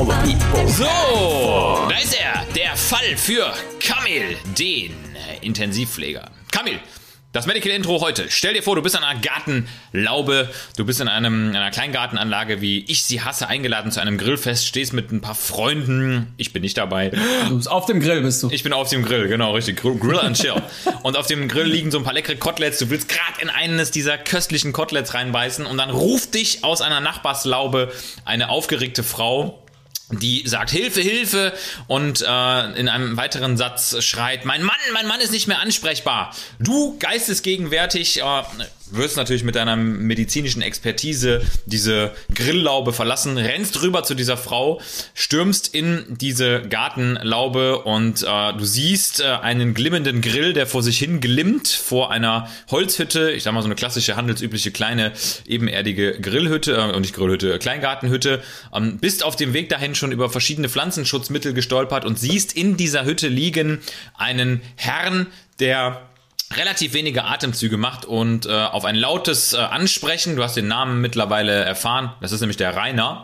All the people. So, da ist er, der Fall für Kamil, den äh, Intensivpfleger. Kamil, das Medical Intro heute. Stell dir vor, du bist an einer Gartenlaube, du bist in einem, einer Kleingartenanlage, wie ich sie hasse, eingeladen zu einem Grillfest, stehst mit ein paar Freunden. Ich bin nicht dabei. Du bist auf dem Grill, bist du. Ich bin auf dem Grill, genau, richtig. Grill Grill and Chill. Und auf dem Grill liegen so ein paar leckere Koteletts. Du willst gerade in eines dieser köstlichen Koteletts reinbeißen und dann ruft dich aus einer Nachbarslaube eine aufgeregte Frau die sagt Hilfe, Hilfe und äh, in einem weiteren Satz schreit, mein Mann, mein Mann ist nicht mehr ansprechbar. Du geistesgegenwärtig äh, wirst natürlich mit deiner medizinischen Expertise diese Grilllaube verlassen, rennst rüber zu dieser Frau, stürmst in diese Gartenlaube und äh, du siehst äh, einen glimmenden Grill, der vor sich hin glimmt vor einer Holzhütte, ich sag mal so eine klassische handelsübliche kleine ebenerdige Grillhütte äh, nicht Grillhütte, Kleingartenhütte, ähm, bist auf dem Weg dahin schon über verschiedene Pflanzenschutzmittel gestolpert und siehst in dieser Hütte liegen einen Herrn, der relativ wenige Atemzüge macht und äh, auf ein lautes äh, Ansprechen, du hast den Namen mittlerweile erfahren, das ist nämlich der Rainer.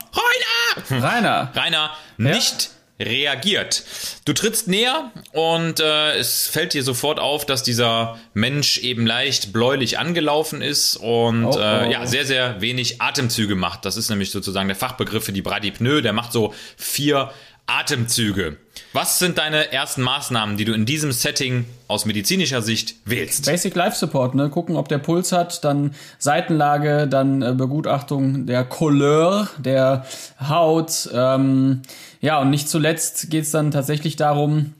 Rainer! Rainer. Rainer nicht reagiert. Du trittst näher und äh, es fällt dir sofort auf, dass dieser Mensch eben leicht bläulich angelaufen ist und Oh, oh. Äh, ja sehr sehr wenig Atemzüge macht. Das ist nämlich sozusagen der Fachbegriff für die Bradypnoe. Der macht so vier Atemzüge. Was sind deine ersten Maßnahmen, die du in diesem Setting aus medizinischer Sicht wählst? Basic Life Support, ne? Gucken, ob der Puls hat, dann Seitenlage, dann äh, Begutachtung der Couleur, der Haut. Ähm, ja, und nicht zuletzt geht's dann tatsächlich darum,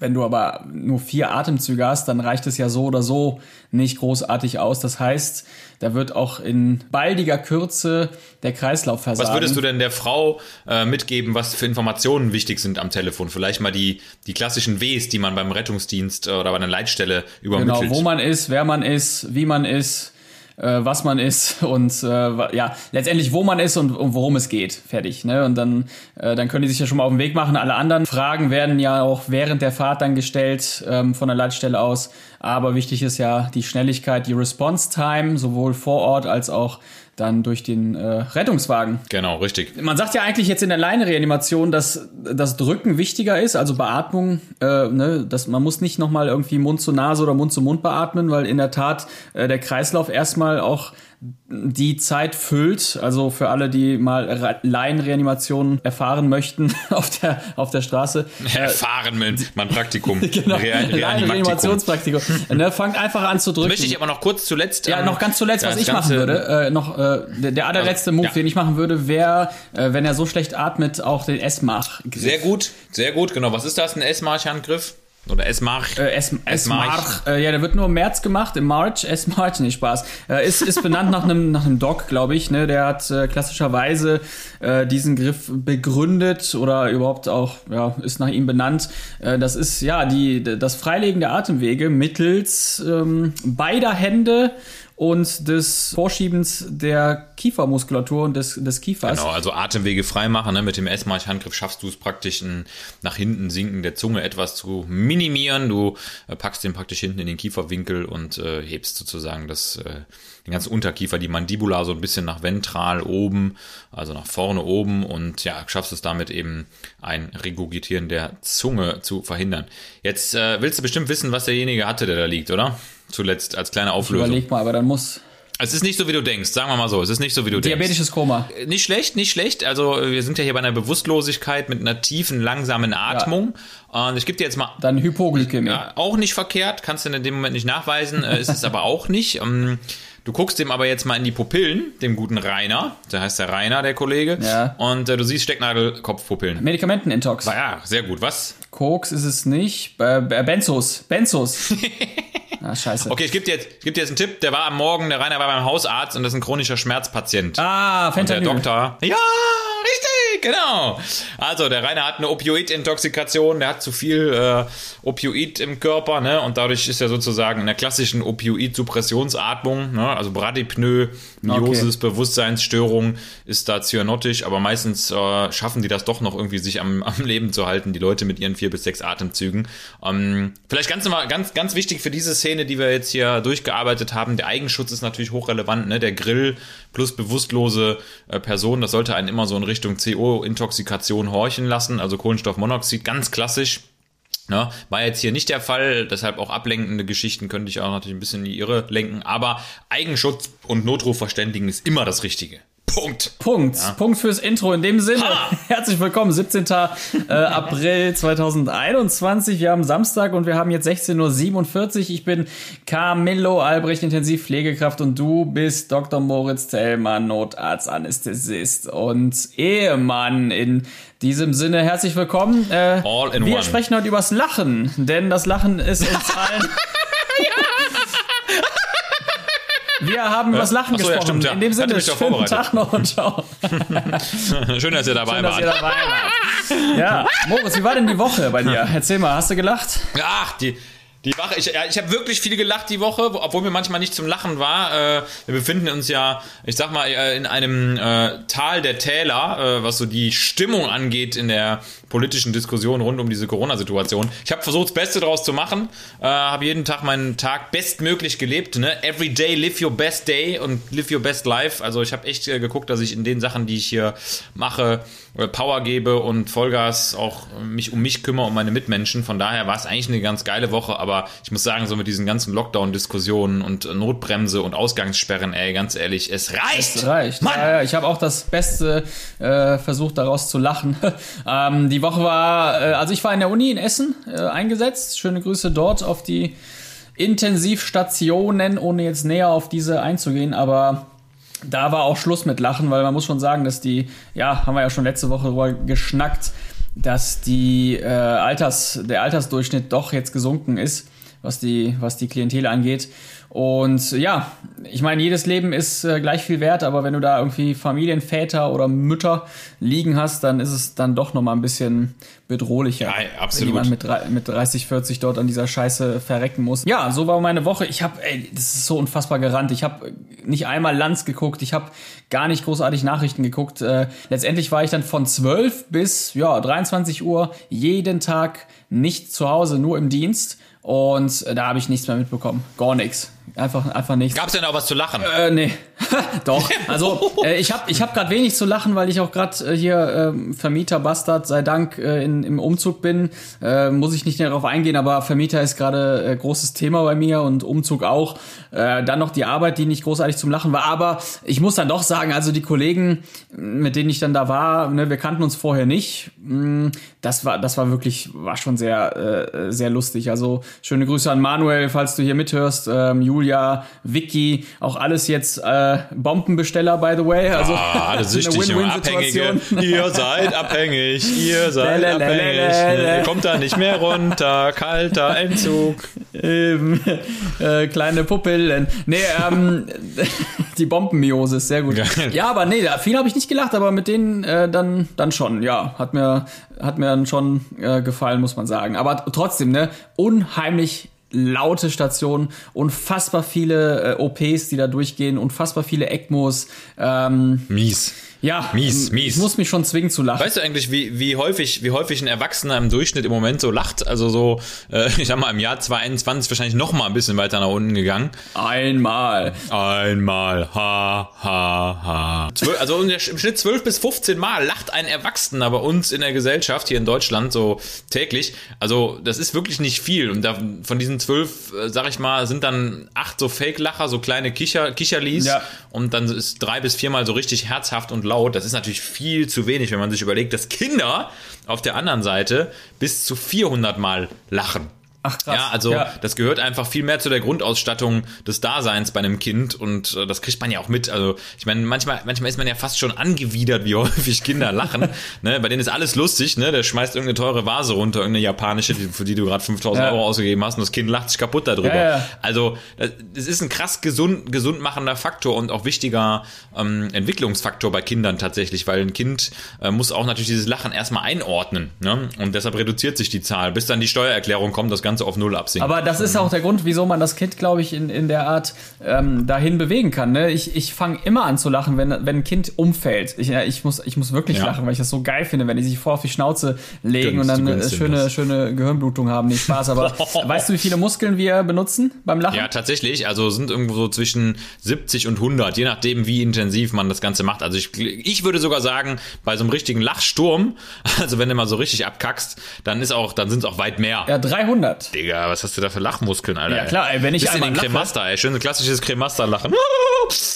wenn du aber nur vier Atemzüge hast, dann reicht es ja so oder so nicht großartig aus. Das heißt, da wird auch in baldiger Kürze der Kreislauf versagen. Was würdest du denn der Frau äh, mitgeben, was für Informationen wichtig sind am Telefon? Vielleicht mal die, die klassischen Ws, die man beim Rettungsdienst äh, oder bei einer Leitstelle übermittelt. Genau, wo man ist, wer man ist, wie man ist, äh, was man ist und äh, ja, letztendlich wo man ist und, und worum es geht. Fertig. Ne? Und dann, äh, dann können die sich ja schon mal auf den Weg machen. Alle anderen Fragen werden ja auch während der Fahrt dann gestellt ähm, von der Leitstelle aus. Aber wichtig ist ja die Schnelligkeit, die Response Time, sowohl vor Ort als auch dann durch den äh, Rettungswagen. Genau, richtig. Man sagt ja eigentlich jetzt in der Leinreanimation, dass das Drücken wichtiger ist, also Beatmung, äh, ne, dass man muss nicht nochmal irgendwie Mund zu Nase oder Mund zu Mund beatmen, weil in der Tat äh, der Kreislauf erstmal auch die Zeit füllt. Also für alle, die mal Ra- Laienreanimation erfahren möchten auf der auf der Straße. Erfahren mit mein Praktikum. Genau, Rea-. Laienreanimationspraktikum. ne, fangt einfach an zu drücken. Möchte ich aber noch kurz zuletzt. Ja, ähm, noch ganz zuletzt, was ich machen würde, äh, noch äh, der, der allerletzte Move, ja. den ich machen würde, wäre, äh, wenn er so schlecht atmet, auch den S-Mach. Sehr gut, sehr gut, genau. Was ist das? Ein S-March-Handgriff? Oder S-March? Äh, S S-March. S-Mach, äh, ja, der wird nur im März gemacht, im March, S-March, nee, Spaß. Äh, ist, ist benannt nach einem nach einem Doc, glaube ich, ne, der hat äh, klassischerweise äh, diesen Griff begründet oder überhaupt auch, ja, ist nach ihm benannt. Äh, das ist, ja, die, das Freilegen der Atemwege mittels ähm, beider Hände und des Vorschiebens der Kiefermuskulatur und des, des Kiefers. Genau, also Atemwege frei machen. Ne? Mit dem S-March-Handgriff schaffst du es praktisch, ein nach hinten sinken der Zunge etwas zu minimieren. Du äh, packst den praktisch hinten in den Kieferwinkel und äh, hebst sozusagen das, äh, den ganzen Unterkiefer, die Mandibula so ein bisschen nach ventral oben, also nach vorne oben und ja, schaffst es damit eben ein Regurgitieren der Zunge zu verhindern. Jetzt äh, willst du bestimmt wissen, was derjenige hatte, der da liegt, oder? Zuletzt als kleine Auflösung. Überleg mal, aber dann muss Es ist nicht so, wie du denkst, sagen wir mal so. Es ist nicht so, wie du denkst. diabetisches Koma. Nicht schlecht, nicht schlecht. Also wir sind ja hier bei einer Bewusstlosigkeit mit einer tiefen, langsamen Atmung. Und ich gebe dir jetzt mal Dann Hypoglykämie. ja, auch nicht verkehrt, kannst du in dem Moment nicht nachweisen, äh, ist es aber auch nicht. Ähm, Du guckst dem aber jetzt mal in die Pupillen, dem guten Rainer, der heißt der Rainer, der Kollege, Ja. und äh, du siehst Stecknadelkopfpupillen. Medikamentenintox. Ja, sehr gut. Was? Koks ist es nicht. Äh, äh, Benzos. Benzos. Ah, scheiße. Okay, ich gebe dir, jetzt- ich geb dir jetzt einen Tipp. Der war am Morgen, der Rainer war beim Hausarzt und das ist ein chronischer Schmerzpatient. Ah, Und der Fentanyl. Doktor. Ja, richtig, genau. Also, der Rainer hat eine Opioid-Intoxikation, der hat zu viel äh, Opioid im Körper, ne? Und dadurch ist er sozusagen in der klassischen Opioid-Suppressionsatmung, ne? Also Bradypnoe, Miosis, Bewusstseinsstörung ist da cyanotisch, aber meistens äh, schaffen die das doch noch irgendwie, sich am, am Leben zu halten, die Leute mit ihren vier bis sechs Atemzügen. Ähm, vielleicht ganz, ganz, ganz wichtig für diese Szene, die wir jetzt hier durchgearbeitet haben, der Eigenschutz ist natürlich hochrelevant, ne? Der Grill plus bewusstlose äh, Person, das sollte einen immer so in Richtung CO-Intoxikation horchen lassen, also Kohlenstoffmonoxid, ganz klassisch. Ne? War jetzt hier nicht der Fall, deshalb auch ablenkende Geschichten könnte ich auch natürlich ein bisschen in die Irre lenken, aber Eigenschutz und Notruf verständigen ist immer das Richtige. Punkt. Punkt. Punkt fürs Intro. In dem Sinne, Ha! herzlich willkommen. 17. äh, April 2021. Wir haben Samstag und wir haben jetzt 16.47 Uhr. Ich bin Camillo Albrecht, Intensivpflegekraft und du bist Dr. Moritz Zellmann, Notarzt, Anästhesist und Ehemann. In diesem Sinne, herzlich willkommen. Äh, All in wir one. sprechen heute übers Lachen, denn das Lachen ist uns allen... Wir haben über das Lachen Ach so, ja, gesprochen. stimmt, ja. In dem Sinne, mich schönen. Tag noch und ciao. Schön, dass ihr dabei Schön, dass ihr wart. dabei wart. Ja, Moritz, wie war denn die Woche bei dir? Erzähl mal, hast du gelacht? Ach, die, die Wache. Ich, ja, ich habe wirklich viel gelacht die Woche, obwohl mir manchmal nicht zum Lachen war. Äh, wir befinden uns ja, ich sag mal, äh, in einem äh, Tal der Täler, was so die Stimmung angeht in der politischen Diskussion rund um diese Corona-Situation. Ich habe versucht, das Beste draus zu machen, äh, habe jeden Tag meinen Tag bestmöglich gelebt. Ne? Every day live your best day und live your best life. Also ich habe echt äh, geguckt, dass ich in den Sachen, die ich hier mache, äh, Power gebe und Vollgas auch äh, mich um mich kümmere, um meine Mitmenschen. Von daher war es eigentlich eine ganz geile Woche, aber ich muss sagen, so mit diesen ganzen Lockdown-Diskussionen und äh, Notbremse und Ausgangssperren, ey, ganz ehrlich, es reicht! Es reicht. Mann! Ja, ja, ich habe auch das Beste äh, versucht, daraus zu lachen. ähm, die Woche war, äh, also ich war in der Uni in Essen äh, eingesetzt. Schöne Grüße dort auf die Intensivstationen, ohne jetzt näher auf diese einzugehen, aber da war auch Schluss mit Lachen, weil man muss schon sagen, dass die, ja, haben wir ja schon letzte Woche drüber geschnackt, dass die äh, Alters, der Altersdurchschnitt doch jetzt gesunken ist, was die, was die Klientel angeht. Und ja, ich meine, jedes Leben ist äh, gleich viel wert, aber wenn du da irgendwie Familienväter oder Mütter liegen hast, dann ist es dann doch nochmal ein bisschen bedrohlicher. Ja, absolut. Wenn jemand mit, mit 30, 40 dort an dieser Scheiße verrecken muss. Ja, so war meine Woche. Ich habe, ey, das ist so unfassbar gerannt. Ich habe nicht einmal Lanz geguckt. Ich habe gar nicht großartig Nachrichten geguckt. Äh, letztendlich war ich dann von 12 bis ja 23 Uhr jeden Tag nicht zu Hause, nur im Dienst. Und äh, da habe ich nichts mehr mitbekommen. Gar nichts. Einfach, einfach nichts. Gab's denn auch was zu lachen? Äh, nee. Doch. Also äh, ich habe ich hab gerade wenig zu lachen, weil ich auch gerade äh, hier ähm, Vermieter Bastard sei Dank äh, in, im Umzug bin. Äh, muss ich nicht näher darauf eingehen, aber Vermieter ist gerade äh, großes Thema bei mir und Umzug auch. Äh, dann noch die Arbeit, die nicht großartig zum Lachen war. Aber ich muss dann doch sagen, also die Kollegen, mit denen ich dann da war, ne, wir kannten uns vorher nicht. mh, Das war, das war wirklich, war schon sehr, äh, sehr lustig. Also schöne Grüße an Manuel, falls du hier mithörst. Ähm, Julia, Vicky, auch alles jetzt äh, Bombenbesteller, by the way. Also Ah, eine süchtig und Abhängige. Win-Win-Situation. Ihr seid abhängig, ihr seid Lelelelele. abhängig. Ihr kommt da nicht mehr runter, kalter Entzug. Ähm, äh, kleine Pupillen. Nee, ähm, die Bombenmiosis, sehr gut. Geil. Ja, aber nee, da- viel habe ich nicht gelacht, aber mit denen äh, dann, dann schon, ja. Hat mir, hat mir dann schon äh, gefallen, muss man sagen. Aber trotzdem, ne, unheimlich laute Station, unfassbar viele äh, OPs, die da durchgehen, unfassbar viele ECMOs. Ähm, Mies. Ja, Mies, ähm, mies. ich muss mich schon zwingen zu lachen. Weißt du eigentlich, wie, wie, häufig, wie häufig ein Erwachsener im Durchschnitt im Moment so lacht? Also so, äh, ich sag mal, im Jahr 2021 wahrscheinlich noch mal ein bisschen weiter nach unten gegangen. Einmal. Einmal, ha, ha, ha. Zwölf, also im Schnitt 12 bis 15 Mal lacht ein Erwachsener bei uns in der Gesellschaft hier in Deutschland so täglich. Also das ist wirklich nicht viel. Und da, von diesen zwölf, äh, sag ich mal, sind dann acht so Fake-Lacher, so kleine Kicher, Kicherlis. Ja. Und dann ist drei bis viermal so richtig herzhaft und laut. Das ist natürlich viel zu wenig, wenn man sich überlegt, dass Kinder auf der anderen Seite bis zu 400 Mal lachen. Ach krass. Ja, also Ja. das gehört einfach viel mehr zu der Grundausstattung des Daseins bei einem Kind und äh, das kriegt man ja auch mit. Also ich meine, manchmal, manchmal ist man ja fast schon angewidert, wie häufig Kinder lachen. ne? Bei denen ist alles lustig, ne? Der schmeißt irgendeine teure Vase runter, irgendeine japanische, die, für die du gerade 5000 Ja. Euro ausgegeben hast und das Kind lacht sich kaputt darüber. Ja, ja. Also das, das ist ein krass gesund, gesund machender Faktor und auch wichtiger ähm, Entwicklungsfaktor bei Kindern tatsächlich, weil ein Kind äh, muss auch natürlich dieses Lachen erstmal einordnen. Ne? Und deshalb reduziert sich die Zahl, bis dann die Steuererklärung kommt, das Ganze auf Null absinkt. Aber das ist auch der Grund, wieso man das Kind, glaube ich, in, in der Art ähm, dahin bewegen kann. Ne? Ich, ich fange immer an zu lachen, wenn, wenn ein Kind umfällt. Ich, ja, ich, muss, ich muss wirklich Ja. lachen, weil ich das so geil finde, wenn die sich vor auf die Schnauze legen Gönnst, und dann ihm schöne, das. schöne Gehirnblutung haben. Nicht Spaß, aber weißt du, wie viele Muskeln wir benutzen beim Lachen? Ja, tatsächlich. Also sind irgendwo so zwischen 70 und 100, je nachdem, wie intensiv man das Ganze macht. Also ich, ich würde sogar sagen, bei so einem richtigen Lachsturm, also wenn du mal so richtig abkackst, dann ist auch, dann sind es auch weit mehr. Ja, 300. Digga, was hast du da für Lachmuskeln, Alter? Ja, klar, ey, wenn ich Bist in einmal den Cremaster, ey. Schön so klassisches Cremaster-Lachen.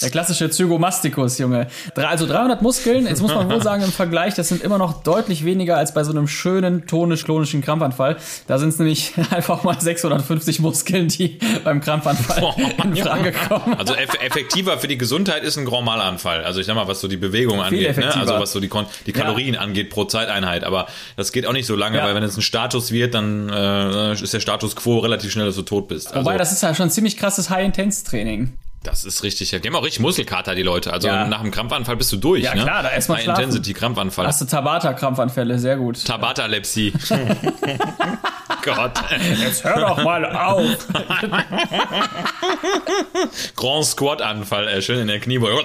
Der klassische Zygomastikus, Junge. Also 300 Muskeln, jetzt muss man wohl sagen, im Vergleich, das sind immer noch deutlich weniger als bei so einem schönen tonisch-klonischen Krampfanfall. Da sind es nämlich einfach mal 650 Muskeln, die beim Krampfanfall in Frage kommen. Also eff effektiver für die Gesundheit ist ein Grand Mal-Anfall. Also ich sag mal, was so die Bewegung angeht, ne? also was so die, Kon die Kalorien angeht pro Zeiteinheit. Aber das geht auch nicht so lange, Ja. weil wenn es ein Status wird, dann äh, ist der Status quo relativ schnell, dass du tot bist. Also, Wobei, das ist ja schon ein ziemlich krasses High-Intense-Training. Das ist richtig. Die haben auch richtig Muskelkater, die Leute. Also Ja. nach einem Krampfanfall bist du durch. Ja, ne? klar, da erst mal High schlafen. Intensity Krampfanfall. Hast du Tabata-Krampfanfälle, sehr gut. Tabatalepsie. Gott. Jetzt hör doch mal auf. Grand Squat-Anfall, äh, schön in der Kniebeuge.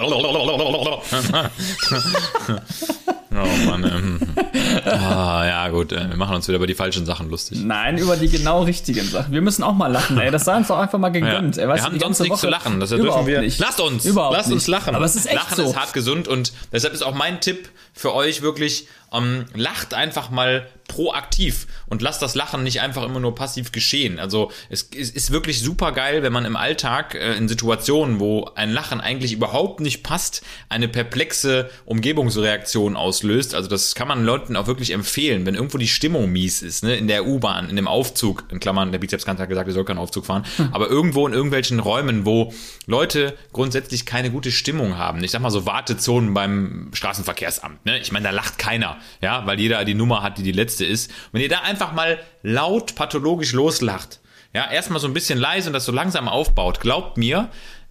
oh Mann. Ähm. Ah, ja, gut. Äh, wir machen uns wieder über die falschen Sachen lustig. Nein, über die genau richtigen Sachen. Wir müssen auch mal lachen, ey. Das sei uns doch einfach mal gegönnt. Ja. Ey, weißt wir haben sonst nichts zu lachen. Das Überhaupt dürfen wir. Nicht. Lasst uns. Überhaupt Lasst uns nicht. lachen. Aber es ist echt lachen so. ist hart gesund und deshalb ist auch mein Tipp für euch wirklich, ähm, lacht einfach mal proaktiv und lasst das Lachen nicht einfach immer nur passiv geschehen. Also es, es ist wirklich super geil, wenn man im Alltag äh, in Situationen, wo ein Lachen eigentlich überhaupt nicht passt, eine perplexe Umgebungsreaktion auslöst. Also das kann man Leuten auch wirklich empfehlen, wenn irgendwo die Stimmung mies ist, ne, in der U-Bahn, in dem Aufzug, in Klammern, der Bizepskant hat gesagt, er soll keinen Aufzug fahren, aber irgendwo in irgendwelchen Räumen, wo Leute grundsätzlich keine gute Stimmung haben. Ich sag mal so Wartezonen beim Straßenverkehrsamt, ne? Ich meine, da lacht keiner, ja, weil jeder die Nummer hat, die die letzte ist. Wenn ihr da einfach mal laut pathologisch loslacht, ja, erstmal so ein bisschen leise und das so langsam aufbaut, glaubt mir,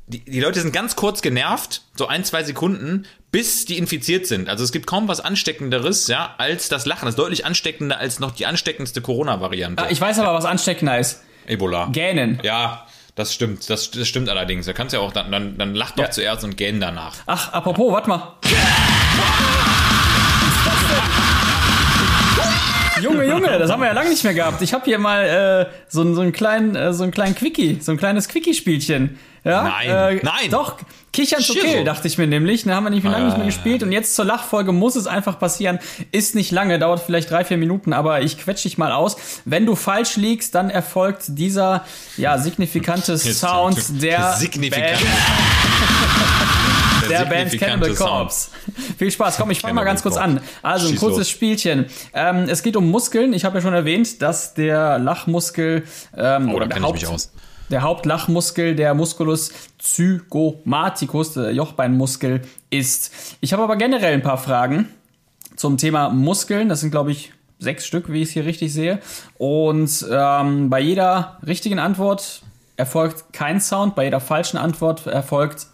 die, die Leute sind ganz kurz genervt, so ein, zwei Sekunden, bis die infiziert sind. Also es gibt kaum was Ansteckenderes, ja, als das Lachen. Das ist deutlich ansteckender als noch die ansteckendste Corona-Variante. Ah, Ich weiß aber, was ansteckender ist. Ebola. Gähnen. Ja, das stimmt. Das, das stimmt allerdings. Da kannst du ja auch dann, dann, dann lach doch Ja. zuerst und gähn danach. Ach, apropos, warte mal. Junge, Junge, das haben wir ja lange nicht mehr gehabt. Ich habe hier mal äh, so, einen- so einen kleinen, äh, so einen kleinen Quickie, so ein kleines Quickie-Spielchen. Ja? Nein, äh, nein. Doch, Kichern zu. Kill, dachte ich mir nämlich. Da haben wir nicht mehr lange nicht mehr Ah. gespielt und jetzt zur Lachfolge muss es einfach passieren. Ist nicht lange, dauert vielleicht drei, vier Minuten, aber ich quetsch dich mal aus. Wenn du falsch liegst, dann erfolgt dieser ja signifikante Sound der signifikant. Der Band Cannibal. Corpse. Viel Spaß. Komm, ich fange mal ganz kurz an. Also ein Schieß kurzes los. Spielchen. Ähm, es geht um Muskeln. Ich habe ja schon erwähnt, dass der Lachmuskel ähm, Oh, oder der, ich mich aus. der Hauptlachmuskel der Musculus zygomaticus, der Jochbeinmuskel, ist. Ich habe aber generell ein paar Fragen zum Thema Muskeln. Das sind, glaube ich, sechs Stück, wie ich es hier richtig sehe. Und ähm, bei jeder richtigen Antwort erfolgt kein Sound, bei jeder falschen Antwort erfolgt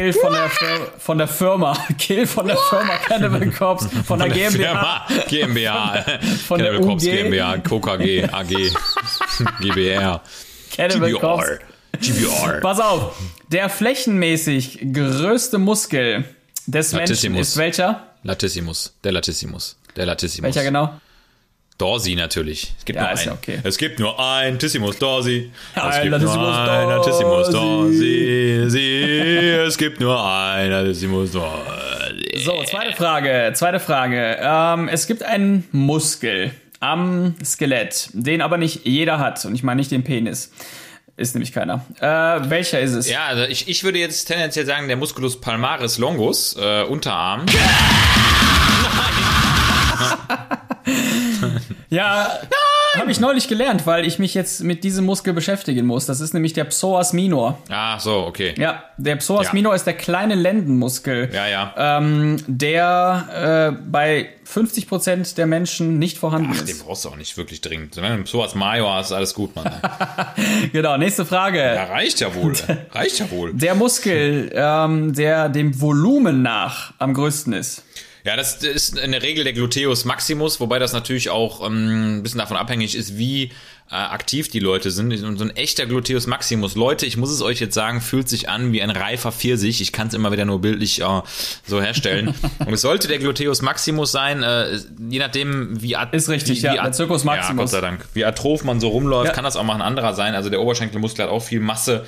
Kill von der, Fir- von der Firma. Kill von der Firma Cannibal Corpse, von der GmbH. Firma, GmbH. Von der Cannibal Corpse. GmbH, KKG, AG, GBR, Cannibal Corpse. GBR. GBR. Pass auf, der flächenmäßig größte Muskel des Menschen Latissimus. ist welcher? Latissimus, der Latissimus, der Latissimus. Welcher genau? Dorsi natürlich. Es gibt Ja, nur einen. ja okay. Es gibt nur ein Tissimus Dorsi. Es gibt nur ein Latissimus Dorsi. Es gibt nur ein Latissimus Dorsi. So, zweite Frage. Zweite Frage. Ähm, es gibt einen Muskel am Skelett, den aber nicht jeder hat. Und ich meine nicht den Penis. Ist nämlich keiner. Äh, welcher ist es? Ja, also ich, ich würde jetzt tendenziell sagen, der Musculus palmaris longus, äh, Unterarm. Ja, Habe ich neulich gelernt, weil ich mich jetzt mit diesem Muskel beschäftigen muss. Das ist nämlich der Psoas minor. Ah, so, okay. Ja, der Psoas Ja. minor ist der kleine Lendenmuskel, Ja, ja. ähm, der äh, bei 50% der Menschen nicht vorhanden Ach, den ist. brauchst du auch nicht wirklich dringend. Wenn du so als Major hast, alles gut, Mann. Genau, nächste Frage. Ja, reicht ja wohl. Reicht ja wohl. Der Muskel, ähm, der dem Volumen nach am größten ist. Ja, das ist in der Regel der Gluteus Maximus, wobei das natürlich auch ähm, ein bisschen davon abhängig ist, wie äh, aktiv die Leute sind. Und so ein echter Gluteus Maximus, Leute, ich muss es euch jetzt sagen, fühlt sich an wie ein reifer Pfirsich. Ich kann es immer wieder nur bildlich äh, so herstellen. Und es sollte der Gluteus Maximus sein, äh, je nachdem, wie at- Ist richtig, wie, ja, wie at- Circus Ja, Maximus. Gott sei Dank. Wie atroph man so rumläuft, Ja. kann das auch mal ein anderer sein. Also der Oberschenkelmuskel hat auch viel Masse.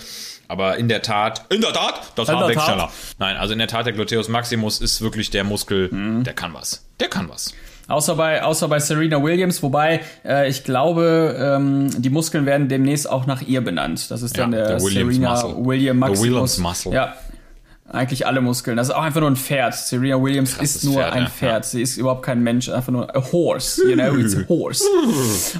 Aber in der Tat, in der Tat, das war der weg Tat. schneller. Nein, also in der Tat, der Gluteus Maximus ist wirklich der Muskel, Mhm. der kann was. Der kann was. Außer bei, außer bei Serena Williams, wobei äh, ich glaube, ähm, die Muskeln werden demnächst auch nach ihr benannt. Das ist dann Ja, der, der Williams Serena Muscle. William Maximus. Williams Muscle. Ja, eigentlich alle Muskeln. Das ist auch einfach nur ein Pferd. Serena Williams Krasses ist nur Pferd, ein ja, Pferd. Sie ist überhaupt kein Mensch, einfach nur a horse. You know, it's a horse.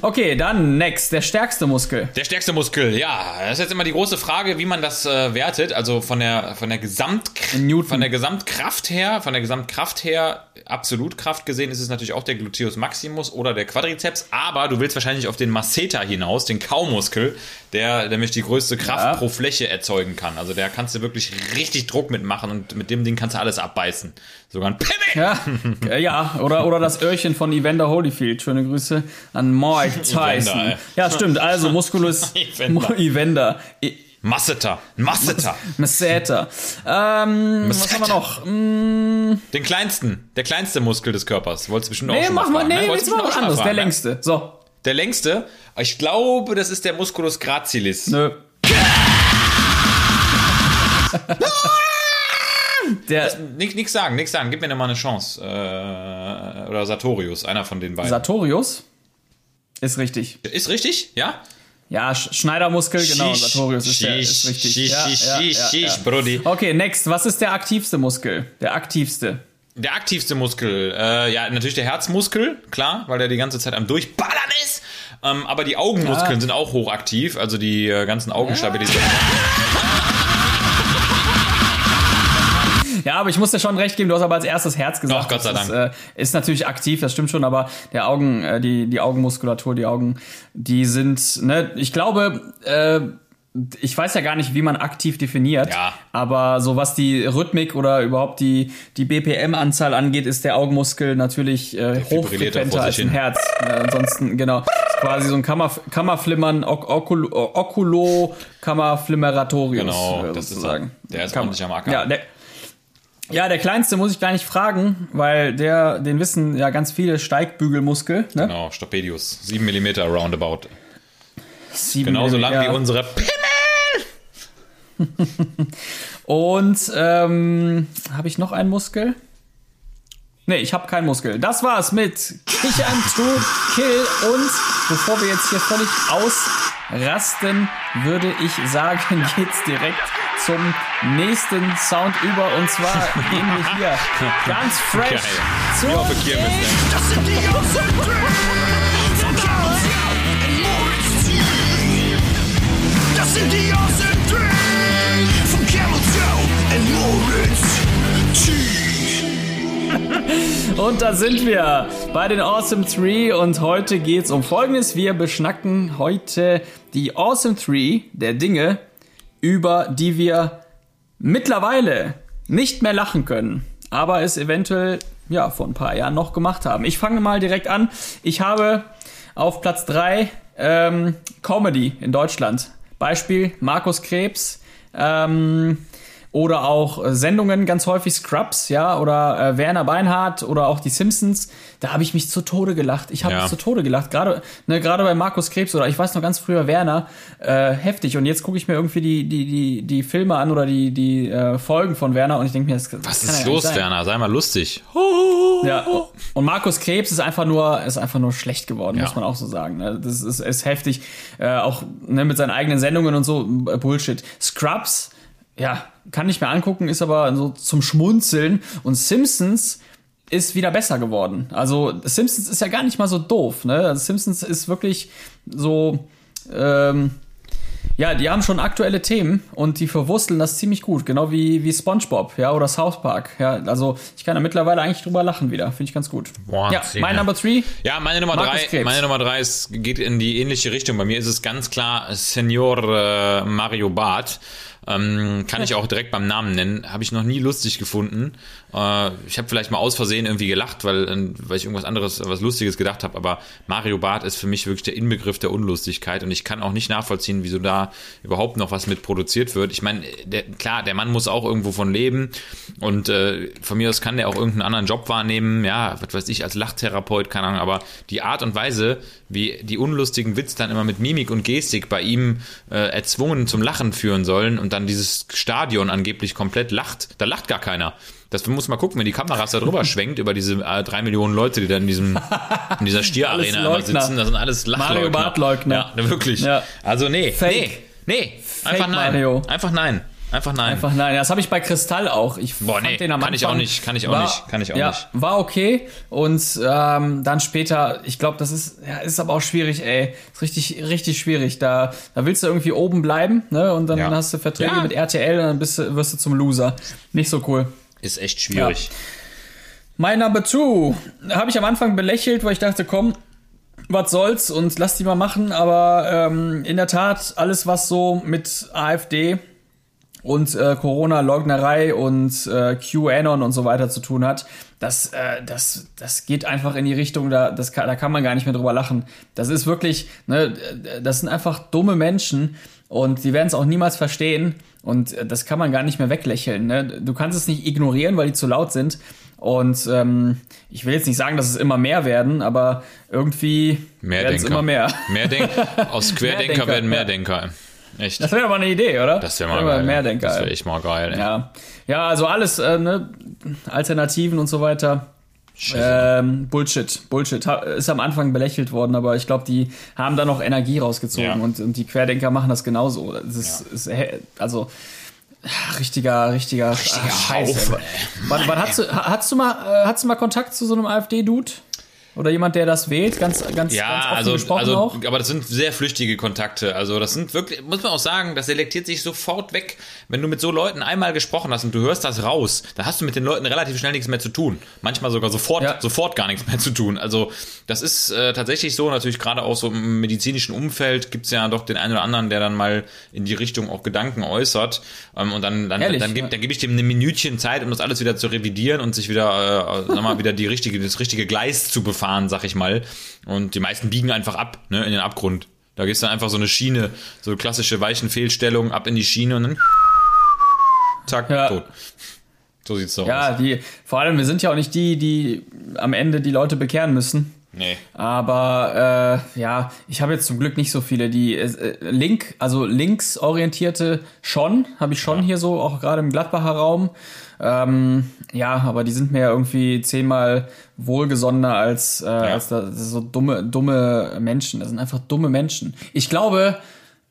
Okay, dann next, der stärkste Muskel. Der stärkste Muskel, ja, das ist jetzt immer die große Frage, wie man das äh, wertet. Also von der von der Gesamt In Newton. von der Gesamtkraft her, von der Gesamtkraft her, Absolutkraft gesehen, ist es natürlich auch der Gluteus Maximus oder der Quadrizeps. Aber du willst wahrscheinlich auf den Masseter hinaus, den Kaumuskel, der nämlich die größte Kraft Ja. pro Fläche erzeugen kann. Also der kannst du wirklich richtig Druck mitmachen und mit dem Ding kannst du alles abbeißen. Sogar ein Pimmel. Ja, ja oder, oder das Öhrchen von Evander Holyfield. Schöne Grüße an Mike Tyson. ey. ja, stimmt. Also Musculus Evander. Evander. E- Masseter, Masseter. Masseter. Ähm, was haben wir noch? Mm, Den kleinsten, der kleinste Muskel des Körpers. Wolltest du bestimmt auch nee, schon mach mal, ne? nee, jetzt du mal was auch anderes. Der ne? längste. So, Der längste? Ich glaube, das ist der Musculus gracilis. nö. Der Nix, nix sagen, nix sagen. Gib mir noch mal eine Chance. Äh, oder Sartorius, einer von den beiden. Sartorius ist richtig. ist richtig? Ja? Ja, Sch Schneidermuskel, genau. Shish, Sartorius ist, der, shish, ist richtig. shish, ja, shish, ja, ja, shish, ja. Brudi. Okay, next. Was ist der aktivste Muskel? Der aktivste. Der aktivste Muskel, äh, ja, natürlich der Herzmuskel, klar, weil der die ganze Zeit am Durchballern ist. Ähm, aber die Augenmuskeln Ja. sind auch hochaktiv, also die äh, ganzen Augenstabilisatoren. Ja, aber ich muss dir schon recht geben, du hast aber als erstes Herz gesagt. Ach, Gott sei Dank. Ist, äh, ist natürlich aktiv, das stimmt schon, aber der Augen, äh, die, die Augenmuskulatur, die Augen, die sind, ne, ich glaube, äh, ich weiß ja gar nicht, wie man aktiv definiert, Ja. aber so was die Rhythmik oder überhaupt die, die BPM-Anzahl angeht, ist der Augenmuskel natürlich äh, hochfrequenter als ein hin. Herz. Äh, ansonsten, genau, ist quasi so ein Kammer, Kammerflimmern, ok Okul Oculo Kammerflimmeratorius. Genau, äh, das ist sozusagen. er. Der ist Kam- ordentlich am Acker. Ja, der, ja, der kleinste muss ich gar nicht fragen, weil der, den wissen ja ganz viele Steigbügelmuskel. Ne? Genau, Stapedius. 7 mm roundabout. Genauso lang wie unsere Pimmel. Und ähm, habe ich noch einen Muskel? Nee, ich habe keinen Muskel. Das war's mit Kichern to Kill. Und bevor wir jetzt hier völlig ausrasten, würde ich sagen, geht's direkt zum nächsten Sound über. Und zwar gehen wir hier ganz fresh Geil. zum ne? Das sind die Awesome Und da sind wir bei den Awesome Three und heute geht's um Folgendes. Wir beschnacken heute die Awesome Three der Dinge, über die wir mittlerweile nicht mehr lachen können, aber es eventuell ja vor ein paar Jahren noch gemacht haben. Ich fange mal direkt an. Ich habe auf Platz drei ähm, Comedy in Deutschland. Beispiel Markus Krebs. Ähm, oder auch äh, Sendungen, ganz häufig Scrubs, ja, oder äh, Werner Beinhardt oder auch die Simpsons. Da habe ich mich zu Tode gelacht. Ich habe Ja. mich zu Tode gelacht. Gerade ne, gerade bei Markus Krebs oder ich weiß noch ganz früher Werner, äh, heftig. Und jetzt gucke ich mir irgendwie die, die, die, die Filme an oder die, die äh, Folgen von Werner und ich denke mir, das, das Was ist ja los. Werner? Sei mal lustig. Ja, und Markus Krebs ist einfach nur, ist einfach nur schlecht geworden, Ja. muss man auch so sagen. ne? Das ist, ist heftig. Äh, auch ne, mit seinen eigenen Sendungen und so, äh, Bullshit. Scrubs, ja, kann nicht mehr angucken, ist aber so zum Schmunzeln. Und Simpsons ist wieder besser geworden. Also Simpsons ist ja gar nicht mal so doof. Ne? Also Simpsons ist wirklich so. Ähm, ja, die haben schon aktuelle Themen und die verwursteln das ziemlich gut, genau wie, wie SpongeBob, ja, oder South Park, ja. Also ich kann da mittlerweile eigentlich drüber lachen wieder, finde ich ganz gut. Boah, ja, mein. Number Three. Ja, meine Nummer Markus drei, Krebs. meine Nummer drei ist, geht in die ähnliche Richtung. Bei mir ist es ganz klar Senior äh, Mario Barth. Ähm, kann ich auch direkt beim Namen nennen. Habe ich noch nie lustig gefunden. Äh, ich habe vielleicht mal aus Versehen irgendwie gelacht, weil, äh, weil ich irgendwas anderes, was Lustiges gedacht habe. Aber Mario Barth ist für mich wirklich der Inbegriff der Unlustigkeit und ich kann auch nicht nachvollziehen, wieso da überhaupt noch was mit produziert wird. Ich meine, der, klar, der Mann muss auch irgendwo von leben und äh, von mir aus kann der auch irgendeinen anderen Job wahrnehmen. Ja, was weiß ich, als Lachtherapeut, keine Ahnung. Aber die Art und Weise, wie die unlustigen Witz dann immer mit Mimik und Gestik bei ihm äh, erzwungen zum Lachen führen sollen und dann dieses Stadion angeblich komplett lacht, da lacht gar keiner. Das muss mal gucken, wenn die Kameras da drüber schwenkt über diese äh, drei Millionen Leute, die da in diesem in dieser Stierarena sitzen, das sind alles Lachleugner. Mario Barth-Leugner. Ja, wirklich. Ja. Also nee, Fake. nee, nee, einfach nein. Mario. Einfach nein. Einfach nein. Einfach nein, das habe ich bei Kristall auch. Ich Boah, fand nee, den am kann ich auch Anfang- nicht, kann ich auch nicht, kann ich auch ja, nicht. War okay und ähm, dann später, ich glaube, das ist ja, ist aber auch schwierig, ey, ist richtig richtig schwierig. Da da willst du irgendwie oben bleiben, ne? Und dann Ja. hast du Verträge Ja. mit RTL und dann bist du, wirst du zum Loser. Nicht so cool. Ist echt schwierig. Mein Number Two habe ich am Anfang belächelt, weil ich dachte, komm, was soll's und lass die mal machen. Aber ähm, in der Tat, alles was so mit AfD und äh, Corona-Leugnerei und äh, QAnon und so weiter zu tun hat, das, äh, das, das geht einfach in die Richtung, da, das kann, da kann man gar nicht mehr drüber lachen. Das ist wirklich, ne, das sind einfach dumme Menschen und die werden es auch niemals verstehen und äh, das kann man gar nicht mehr weglächeln. Ne? Du kannst es nicht ignorieren, weil die zu laut sind. Und ähm, ich will jetzt nicht sagen, dass es immer mehr werden, aber irgendwie werden es Mehrdenker. immer mehr. Mehrdenk aus Querdenker Mehrdenker, werden ja. Echt. Das wäre aber eine Idee, oder? Das wäre mal Immer geil. Mehrdenker. Das wäre echt mal geil. Ey. Ja, ja, also alles, äh, ne, Alternativen und so weiter. Ähm, Bullshit, Bullshit. Ist am Anfang belächelt worden, aber ich glaube, die haben da noch Energie rausgezogen Ja. und, und die Querdenker machen das genauso. Das ist, ist hä- also richtiger, richtiger, richtiger Scheiß. Haufen. Wann, wann hast du, ha- hast du mal, äh, hast du mal Kontakt zu so einem AfD-Dude? Oder jemand, der das wählt? Ganz, ganz, ganz Ja, offen also, gesprochen also auch? aber das sind sehr flüchtige Kontakte. Also das sind wirklich, muss man auch sagen, das selektiert sich sofort weg. Wenn du mit so Leuten einmal gesprochen hast und du hörst das raus, da hast du mit den Leuten relativ schnell nichts mehr zu tun. Manchmal sogar sofort, Ja. sofort gar nichts mehr zu tun. Also das ist äh, tatsächlich so, natürlich gerade auch so im medizinischen Umfeld gibt's ja doch den einen oder anderen, der dann mal in die Richtung auch Gedanken äußert. Ähm, und dann, dann, Ehrlich, dann, gebe ja. dann gebe ich dem ein Minütchen Zeit, um das alles wieder zu revidieren und sich wieder, äh, mal, wieder die richtige, das richtige Gleis zu befahren, sag ich mal. Und die meisten biegen einfach ab, ne, in den Abgrund. Da gehst du einfach so eine Schiene, so klassische Weichenfehlstellung, ab in die Schiene und dann zack, Ja. tot. So sieht's doch Ja, aus. die, vor allem, wir sind ja auch nicht die, die am Ende die Leute bekehren müssen. Nee. Aber äh, ja, ich habe jetzt zum Glück nicht so viele, die äh, link, also linksorientierte schon, habe ich schon hier so, auch gerade im Gladbacher Raum. Ähm, ja, aber die sind mir ja irgendwie zehnmal wohlgesonnener als, äh, als da, das so dumme, dumme Menschen. Das sind einfach dumme Menschen. Ich glaube,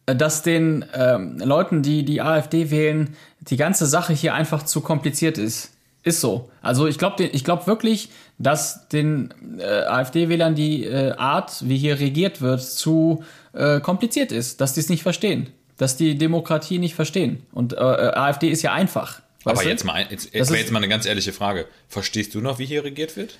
äh, dass den ähm, Leuten, die die AfD wählen, die ganze Sache hier einfach zu kompliziert ist. Ist so. Also ich glaube ich glaub wirklich, dass den äh, AfD-Wählern die äh, Art, wie hier regiert wird, zu äh, kompliziert ist. Dass die es nicht verstehen. Dass die Demokratie nicht verstehen. Und äh, äh, AfD ist ja einfach. Aber du? jetzt mal, jetzt, jetzt, jetzt mal eine ganz ehrliche Frage. Verstehst du noch, wie hier regiert wird?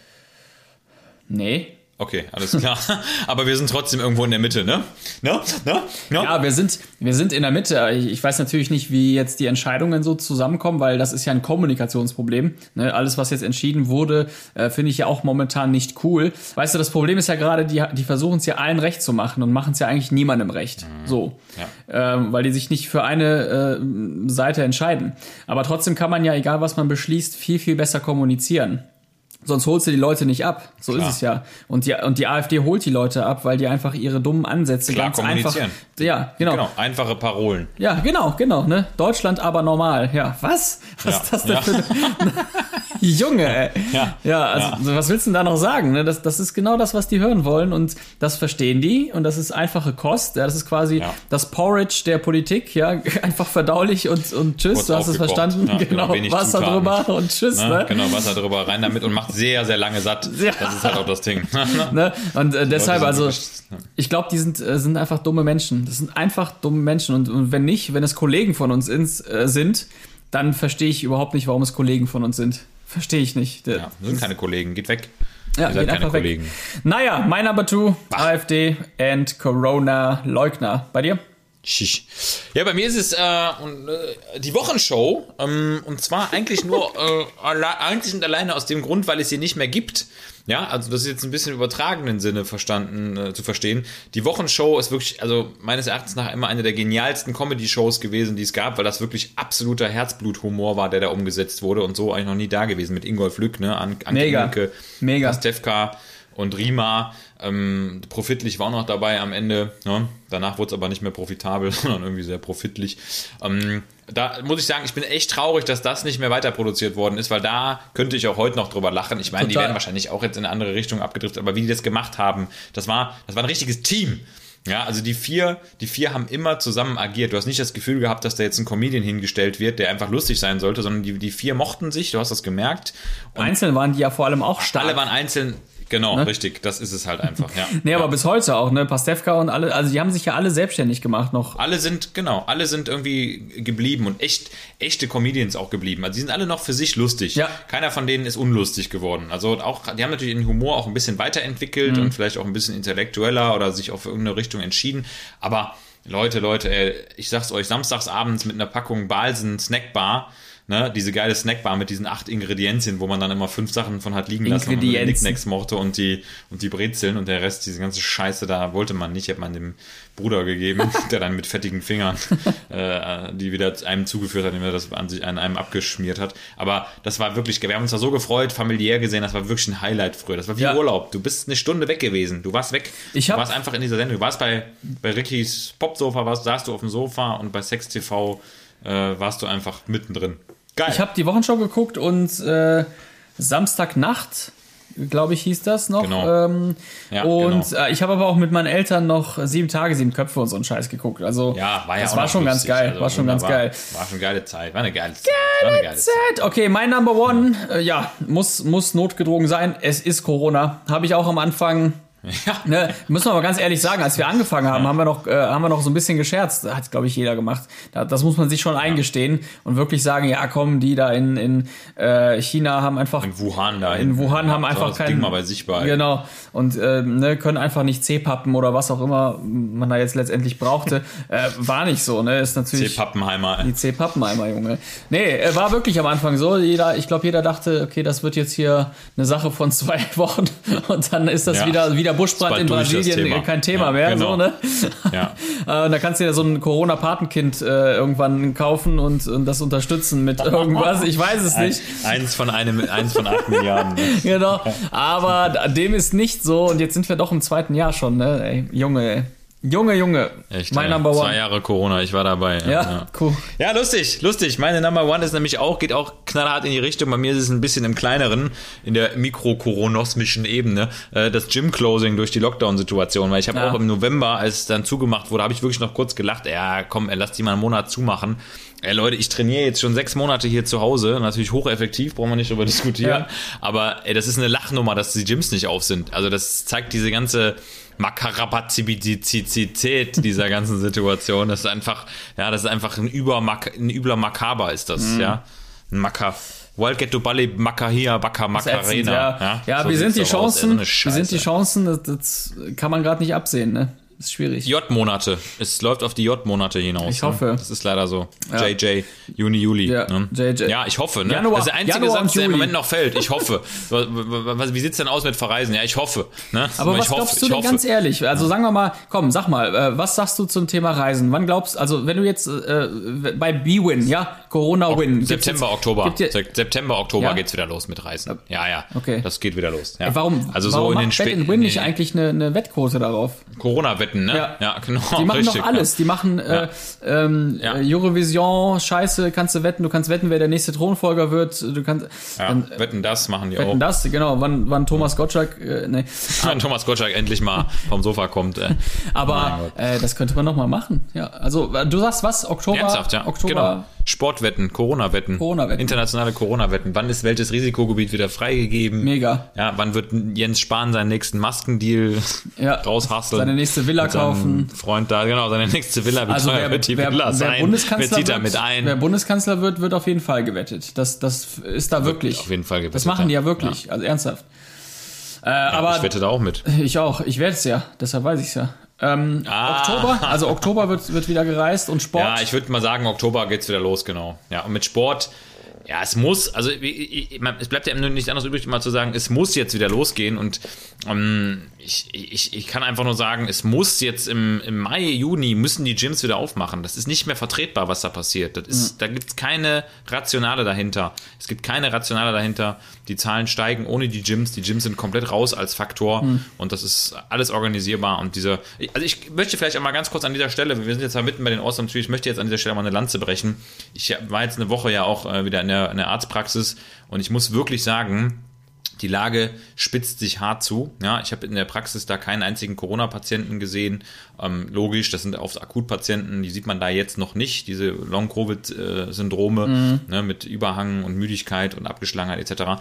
Nee. Okay, alles klar. Aber wir sind trotzdem irgendwo in der Mitte, ne? Ne? Ne? ne? Ja, wir sind, wir sind in der Mitte. Ich, weiß natürlich nicht, wie jetzt die Entscheidungen so zusammenkommen, weil das ist ja ein Kommunikationsproblem. Ne? Alles, was jetzt entschieden wurde, äh, finde ich ja auch momentan nicht cool. Weißt du, das Problem ist ja gerade, die, die versuchen es ja allen recht zu machen und machen es ja eigentlich niemandem recht. So. Ähm, weil die sich nicht für eine äh, Seite entscheiden. Aber trotzdem kann man ja, egal was man beschließt, viel, viel besser kommunizieren. Sonst holst du die Leute nicht ab. So Klar. ist es ja. Und die, und die AfD holt die Leute ab, weil die einfach ihre dummen Ansätze Klar ganz einfach. Ja, genau. Genau, einfache Parolen. Ja, genau, genau, ne? Deutschland aber normal. Ja, was? Was Ja, ist das denn ja. für eine, Junge, ey. Ja. Ja, also was willst du denn da noch sagen? Ne? Das, das ist genau das, was die hören wollen und das verstehen die und das ist einfache Kost. Ja, das ist quasi das Porridge der Politik, ja, einfach verdaulich und, und tschüss, Kurz du hast es verstanden. Genau, genau, Wasser Zutaten. drüber und tschüss. Ne? Ne? Genau, Wasser drüber rein damit und macht sehr, sehr lange satt. Ja. Das ist halt auch das Ding. Ne? Und äh, deshalb, also, ich glaube, die sind, äh, sind einfach dumme Menschen. Das sind einfach dumme Menschen. Und, und wenn nicht, wenn es Kollegen von uns ins, äh, sind, dann verstehe ich überhaupt nicht, warum es Kollegen von uns sind. Verstehe ich nicht. Der- Ja, sind keine Kollegen, geht weg. Ja, Ihr seid keine einfach weg. Kollegen. Naja, mein Number Two, AfD and Corona-Leugner. Bei dir? Schisch. Ja, bei mir ist es äh, äh, die Wochenshow. Ähm, und zwar eigentlich nur äh, einzig und alleine aus dem Grund, weil es sie nicht mehr gibt. Ja, also das ist jetzt ein bisschen im übertragenen Sinne verstanden äh, zu verstehen. Die Wochenshow ist wirklich, also meines Erachtens nach immer eine der genialsten Comedy-Shows gewesen, die es gab, weil das wirklich absoluter Herzbluthumor war, der da umgesetzt wurde und so eigentlich noch nie da gewesen mit Ingolf Lück, ne, An Anke Mega. Engelke, Mega. Pastewka und Rima. Ähm, profitlich war auch noch dabei am Ende. Ne? Danach wurde es aber nicht mehr profitabel, sondern irgendwie sehr profitlich. Ähm, da muss ich sagen, ich bin echt traurig, dass das nicht mehr weiter produziert worden ist, weil da könnte ich auch heute noch drüber lachen. Ich meine, die werden wahrscheinlich auch jetzt in eine andere Richtung abgedriftet, aber wie die das gemacht haben, das war, das war ein richtiges Team. Ja, also die vier, die vier haben immer zusammen agiert. Du hast nicht das Gefühl gehabt, dass da jetzt ein Comedian hingestellt wird, der einfach lustig sein sollte, sondern die, die vier mochten sich, du hast das gemerkt. Und Einzeln waren die ja vor allem auch stark. alle waren einzeln, genau, richtig, das ist es halt einfach, ja. nee, aber ja. bis heute auch, ne? Pastewka und alle, also die haben sich ja alle selbstständig gemacht noch. Alle sind, genau, alle sind irgendwie geblieben und echt, echte Comedians auch geblieben. Also die sind alle noch für sich lustig. Ja. Keiner von denen ist unlustig geworden. Also auch, die haben natürlich den Humor auch ein bisschen weiterentwickelt Mhm. und vielleicht auch ein bisschen intellektueller oder sich auf irgendeine Richtung entschieden. Aber Leute, Leute, ey, ich sag's euch, samstags abends mit einer Packung Balsen Snackbar, ne, diese geile Snackbar mit diesen acht Ingredienzien, wo man dann immer fünf Sachen von hat liegen lassen, man die. Knickknacks mochte und die, und die Brezeln und der Rest, diese ganze Scheiße da wollte man nicht, hat man dem Bruder gegeben, der dann mit fettigen Fingern äh, die wieder einem zugeführt hat, indem er das an sich an einem abgeschmiert hat. Aber das war wirklich, wir haben uns da so gefreut, familiär gesehen, das war wirklich ein Highlight früher. Das war wie Ja. Urlaub. Du bist eine Stunde weg gewesen. Du warst weg. Ich du hab- warst einfach in dieser Sendung. Du warst bei, bei Rickys Popsofa, warst, saßt du auf dem Sofa und bei Sex TV äh, warst du einfach mittendrin. Geil. Ich habe die Wochenshow geguckt und äh, Samstagnacht, glaube ich, hieß das noch. Genau. Ähm, Ja, und genau. äh, ich habe aber auch mit meinen Eltern noch sieben Tage, sieben Köpfe und so einen Scheiß geguckt. Also ja, war ja das auch war schon ganz lustig. geil. Also war schon ganz geil. War schon geile Zeit. War eine geile Zeit. War eine geile Zeit. Set. Okay, mein Number One, äh, ja, muss, muss notgedrungen sein. Es ist Corona. Habe ich auch am Anfang. Ja. Ne, müssen wir aber ganz ehrlich sagen, als wir angefangen haben, haben wir noch, äh, haben wir noch so ein bisschen gescherzt. Hat, glaube ich, jeder gemacht. Da, das muss man sich schon eingestehen und wirklich sagen, ja, komm, die da in, in äh, China haben einfach In Wuhan da. in Wuhan haben einfach das kein Ding mal bei sich behalten. Genau. Und äh, ne, können einfach nicht C-Pappen oder was auch immer man da jetzt letztendlich brauchte. äh, war nicht so, ne? Ist natürlich. C. Pappenheimer. Die C-Pappenheimer, Junge. Nee, äh, war wirklich am Anfang so. Jeder, ich glaube, jeder dachte, okay, das wird jetzt hier eine Sache von zwei Wochen und dann ist das Ja. wieder, wieder Buschbrand in Brasilien, kein Thema Ja, mehr. genau. So, ne? Ja. Äh, Und da kannst du dir so ein Corona-Patenkind äh, irgendwann kaufen und, und das unterstützen mit irgendwas. Ich weiß es nicht. Eins von einem, eins von acht Milliarden. ne? Genau. Aber dem ist nicht so. Und jetzt sind wir doch im zweiten Jahr schon, ne? Ey, Junge, ey. Junge, Junge. Echt, mein ja. Number Zwei One. Jahre Corona, ich war dabei. Ja, cool. Ja, lustig, lustig. Meine Number One ist nämlich auch, geht auch knallhart in die Richtung. Bei mir ist es ein bisschen im kleineren, in der mikrokoronosmischen Ebene, äh, das Gym-Closing durch die Lockdown-Situation. Weil ich habe Ja. auch im November, als es dann zugemacht wurde, habe ich wirklich noch kurz gelacht, ja, komm, lass die mal einen Monat zumachen. Ey, Leute, ich trainiere jetzt schon sechs Monate hier zu Hause. Natürlich hocheffektiv, brauchen wir nicht drüber diskutieren. Ja. Aber ey, das ist eine Lachnummer, dass die Gyms nicht auf sind. Also das zeigt diese ganze Makarabazibizität dieser ganzen Situation. Das ist einfach, ja, das ist einfach ein, Übermak ein übler Makaber ist das, Mhm. ja. Ein Maka. Wildget Bali Makahia Baka ätzend, Macarena. ja, ja, so wie sind die doch aus, ey, so Chancen? wie sind die. Chancen? Das, das kann man gerade nicht absehen, ne? Ist schwierig. J-Monate. Es läuft auf die J-Monate hinaus. Ich hoffe. Ne? Das ist leider so. Ja. JJ, Juni, Juli. Ja, ne? JJ. Ja, ich hoffe. Ne? Januar- das ist der einzige Januar Satz, der im. Moment noch fällt. Ich hoffe. Wie sieht's denn aus mit Verreisen? Ja, ich hoffe. Ne? Aber ich was hoffe, glaubst du denn hoffe. ganz ehrlich? Also sagen wir mal, komm, sag mal, äh, was sagst du zum Thema Reisen? Wann glaubst also wenn du jetzt äh, bei B-Win, ja, Corona-Win. September, jetzt- Oktober. September, Oktober Ja? geht's wieder los mit Reisen. Ja, ja. Okay. Das geht wieder los. Ja. Warum, Also warum so in den macht Bet späten Win nicht eigentlich eine, eine Wettquote darauf? Corona-Wett Sportwetten, ne? Ja. genau. Die machen richtig, doch alles. Die machen äh, ähm, Ja. äh, Eurovision, Scheiße, kannst du wetten, du kannst wetten, wer der nächste Thronfolger wird. Du kannst Ja, dann, ja, wetten das machen die wetten auch. das, genau, wann, wann Thomas Gottschalk, äh, nee. Wenn Thomas Gottschalk endlich mal vom Sofa kommt. Äh. Aber äh, das könnte man noch mal machen. Ja, also du sagst was? Oktober? Ernsthaft, ja. Oktober. Genau. Sportwetten, Corona-Wetten. Corona-Wetten. Internationale Corona-Wetten. Wann ist welches Risikogebiet wieder freigegeben? Mega. Ja, wann wird Jens Spahn seinen nächsten Maskendeal Ja. raushasseln? Seine nächste Villa kaufen. Freund da, genau, seine nächste Villa. Wie Also wer, wird die wer, Villa wer sein? Bundeskanzler wer wird, wer Bundeskanzler wird, wird auf jeden Fall gewettet. Das, das ist da wirklich. auf jeden Fall gewettet, Das machen die ja ja. wirklich, also ernsthaft. Äh, aber ich wette da auch mit. Ich auch. Ich werde es ja. Deshalb weiß ich es ja. Ähm, Ah. Oktober, also Oktober wird, wird wieder gereist und Sport. Ja, ich würde mal sagen, Oktober geht's wieder los, genau. Ja, und mit Sport, ja, es muss, also ich, ich, man- es bleibt ja nur nicht anders übrig, mal zu sagen, es muss jetzt wieder losgehen und ähm, ich, ich, ich kann einfach nur sagen, es muss jetzt im, im Mai, Juni müssen die Gyms wieder aufmachen. Das ist nicht mehr vertretbar, was da passiert. Das ist, Da gibt's keine Rationale dahinter. Es gibt keine Rationale dahinter. Die Zahlen steigen ohne die Gyms. Die Gyms sind komplett raus als Faktor und das ist alles organisierbar und dieser, also ich möchte vielleicht auch mal ganz kurz an dieser Stelle, wir sind jetzt ja mitten bei den Awesome Trees, ich möchte jetzt an dieser Stelle mal eine Lanze brechen. Ich war jetzt eine Woche ja auch äh, wieder in der, in der Arztpraxis und ich muss wirklich sagen, die Lage spitzt sich hart zu. Ja, ich habe in der Praxis da keinen einzigen Corona-Patienten gesehen. Ähm, logisch, das sind oft Akutpatienten, die sieht man da jetzt noch nicht, diese Long-Covid-Syndrome ne, mit Überhang und Müdigkeit und Abgeschlagenheit etc. Äh,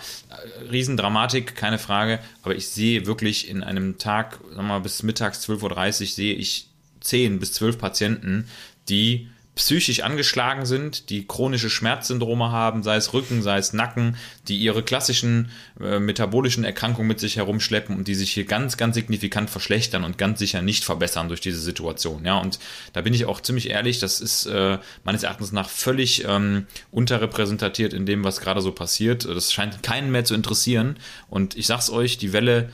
Riesendramatik, keine Frage, aber ich sehe wirklich in einem Tag, sagen wir mal, bis mittags 12.30 Uhr sehe ich 10 bis 12 Patienten, die psychisch angeschlagen sind, die chronische Schmerzsyndrome haben, sei es Rücken, sei es Nacken, die ihre klassischen äh, metabolischen Erkrankungen mit sich herumschleppen und die sich hier ganz, ganz signifikant verschlechtern und ganz sicher nicht verbessern durch diese Situation. Ja, und da bin ich auch ziemlich ehrlich, das ist äh, meines Erachtens nach völlig ähm, unterrepräsentiert in dem, was gerade so passiert. Das scheint keinen mehr zu interessieren. Und ich sag's euch, die Welle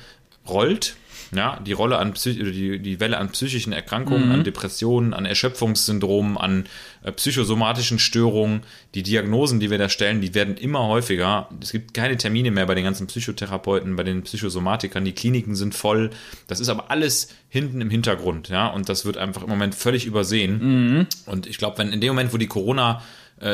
rollt. Ja, die Rolle an Psy die, die Welle an psychischen Erkrankungen, an Depressionen, an Erschöpfungssyndromen, an äh, psychosomatischen Störungen, die Diagnosen, die wir da stellen, die werden immer häufiger. Es gibt keine Termine mehr bei den ganzen Psychotherapeuten, bei den Psychosomatikern, die Kliniken sind voll. Das ist aber alles hinten im Hintergrund, ja, und das wird einfach im Moment völlig übersehen. Und ich glaube, wenn in dem Moment, wo die Corona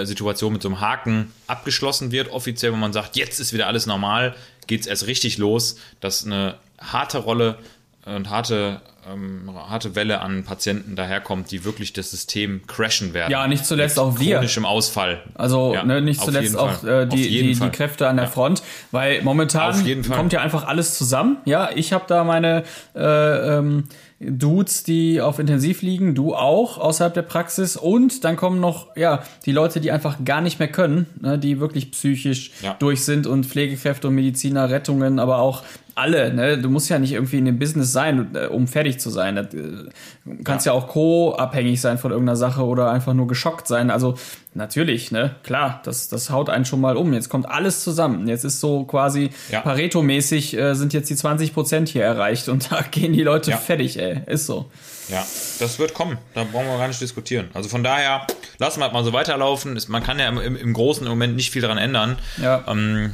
Situation mit so einem Haken abgeschlossen wird, offiziell, wo man sagt, jetzt ist wieder alles normal, geht es erst richtig los, dass eine harte Rolle und harte, ähm, harte Welle an Patienten daherkommt, die wirklich das System crashen werden. Ja, nicht zuletzt Mit auch wir. Chronischem Ausfall. Also Ja, ne, nicht zuletzt auch äh, die, die, die. Kräfte an der Front, weil momentan kommt ja einfach alles zusammen. Ja, ich habe da meine äh, ähm, Dudes, die auf Intensiv liegen, du auch außerhalb der Praxis und dann kommen noch ja die Leute, die einfach gar nicht mehr können, ne, die wirklich psychisch Ja. durch sind und Pflegekräfte und Mediziner, Rettungen, aber auch alle, ne? Du musst ja nicht irgendwie in dem Business sein, äh, um fertig zu sein. Das, äh, Du kannst ja, auch co-abhängig sein von irgendeiner Sache oder einfach nur geschockt sein. Also natürlich, ne? Klar, das, das haut einen schon mal um. Jetzt kommt alles zusammen. Jetzt ist so quasi Ja. Pareto-mäßig äh, sind jetzt die 20 Prozent hier erreicht und da gehen die Leute Ja. fertig, ey. Ist so. Ja, das wird kommen. Da brauchen wir gar nicht diskutieren. Also von daher, lassen wir halt mal so weiterlaufen. Man kann ja im, im, Großen im Moment nicht viel daran ändern. Ja. Ähm,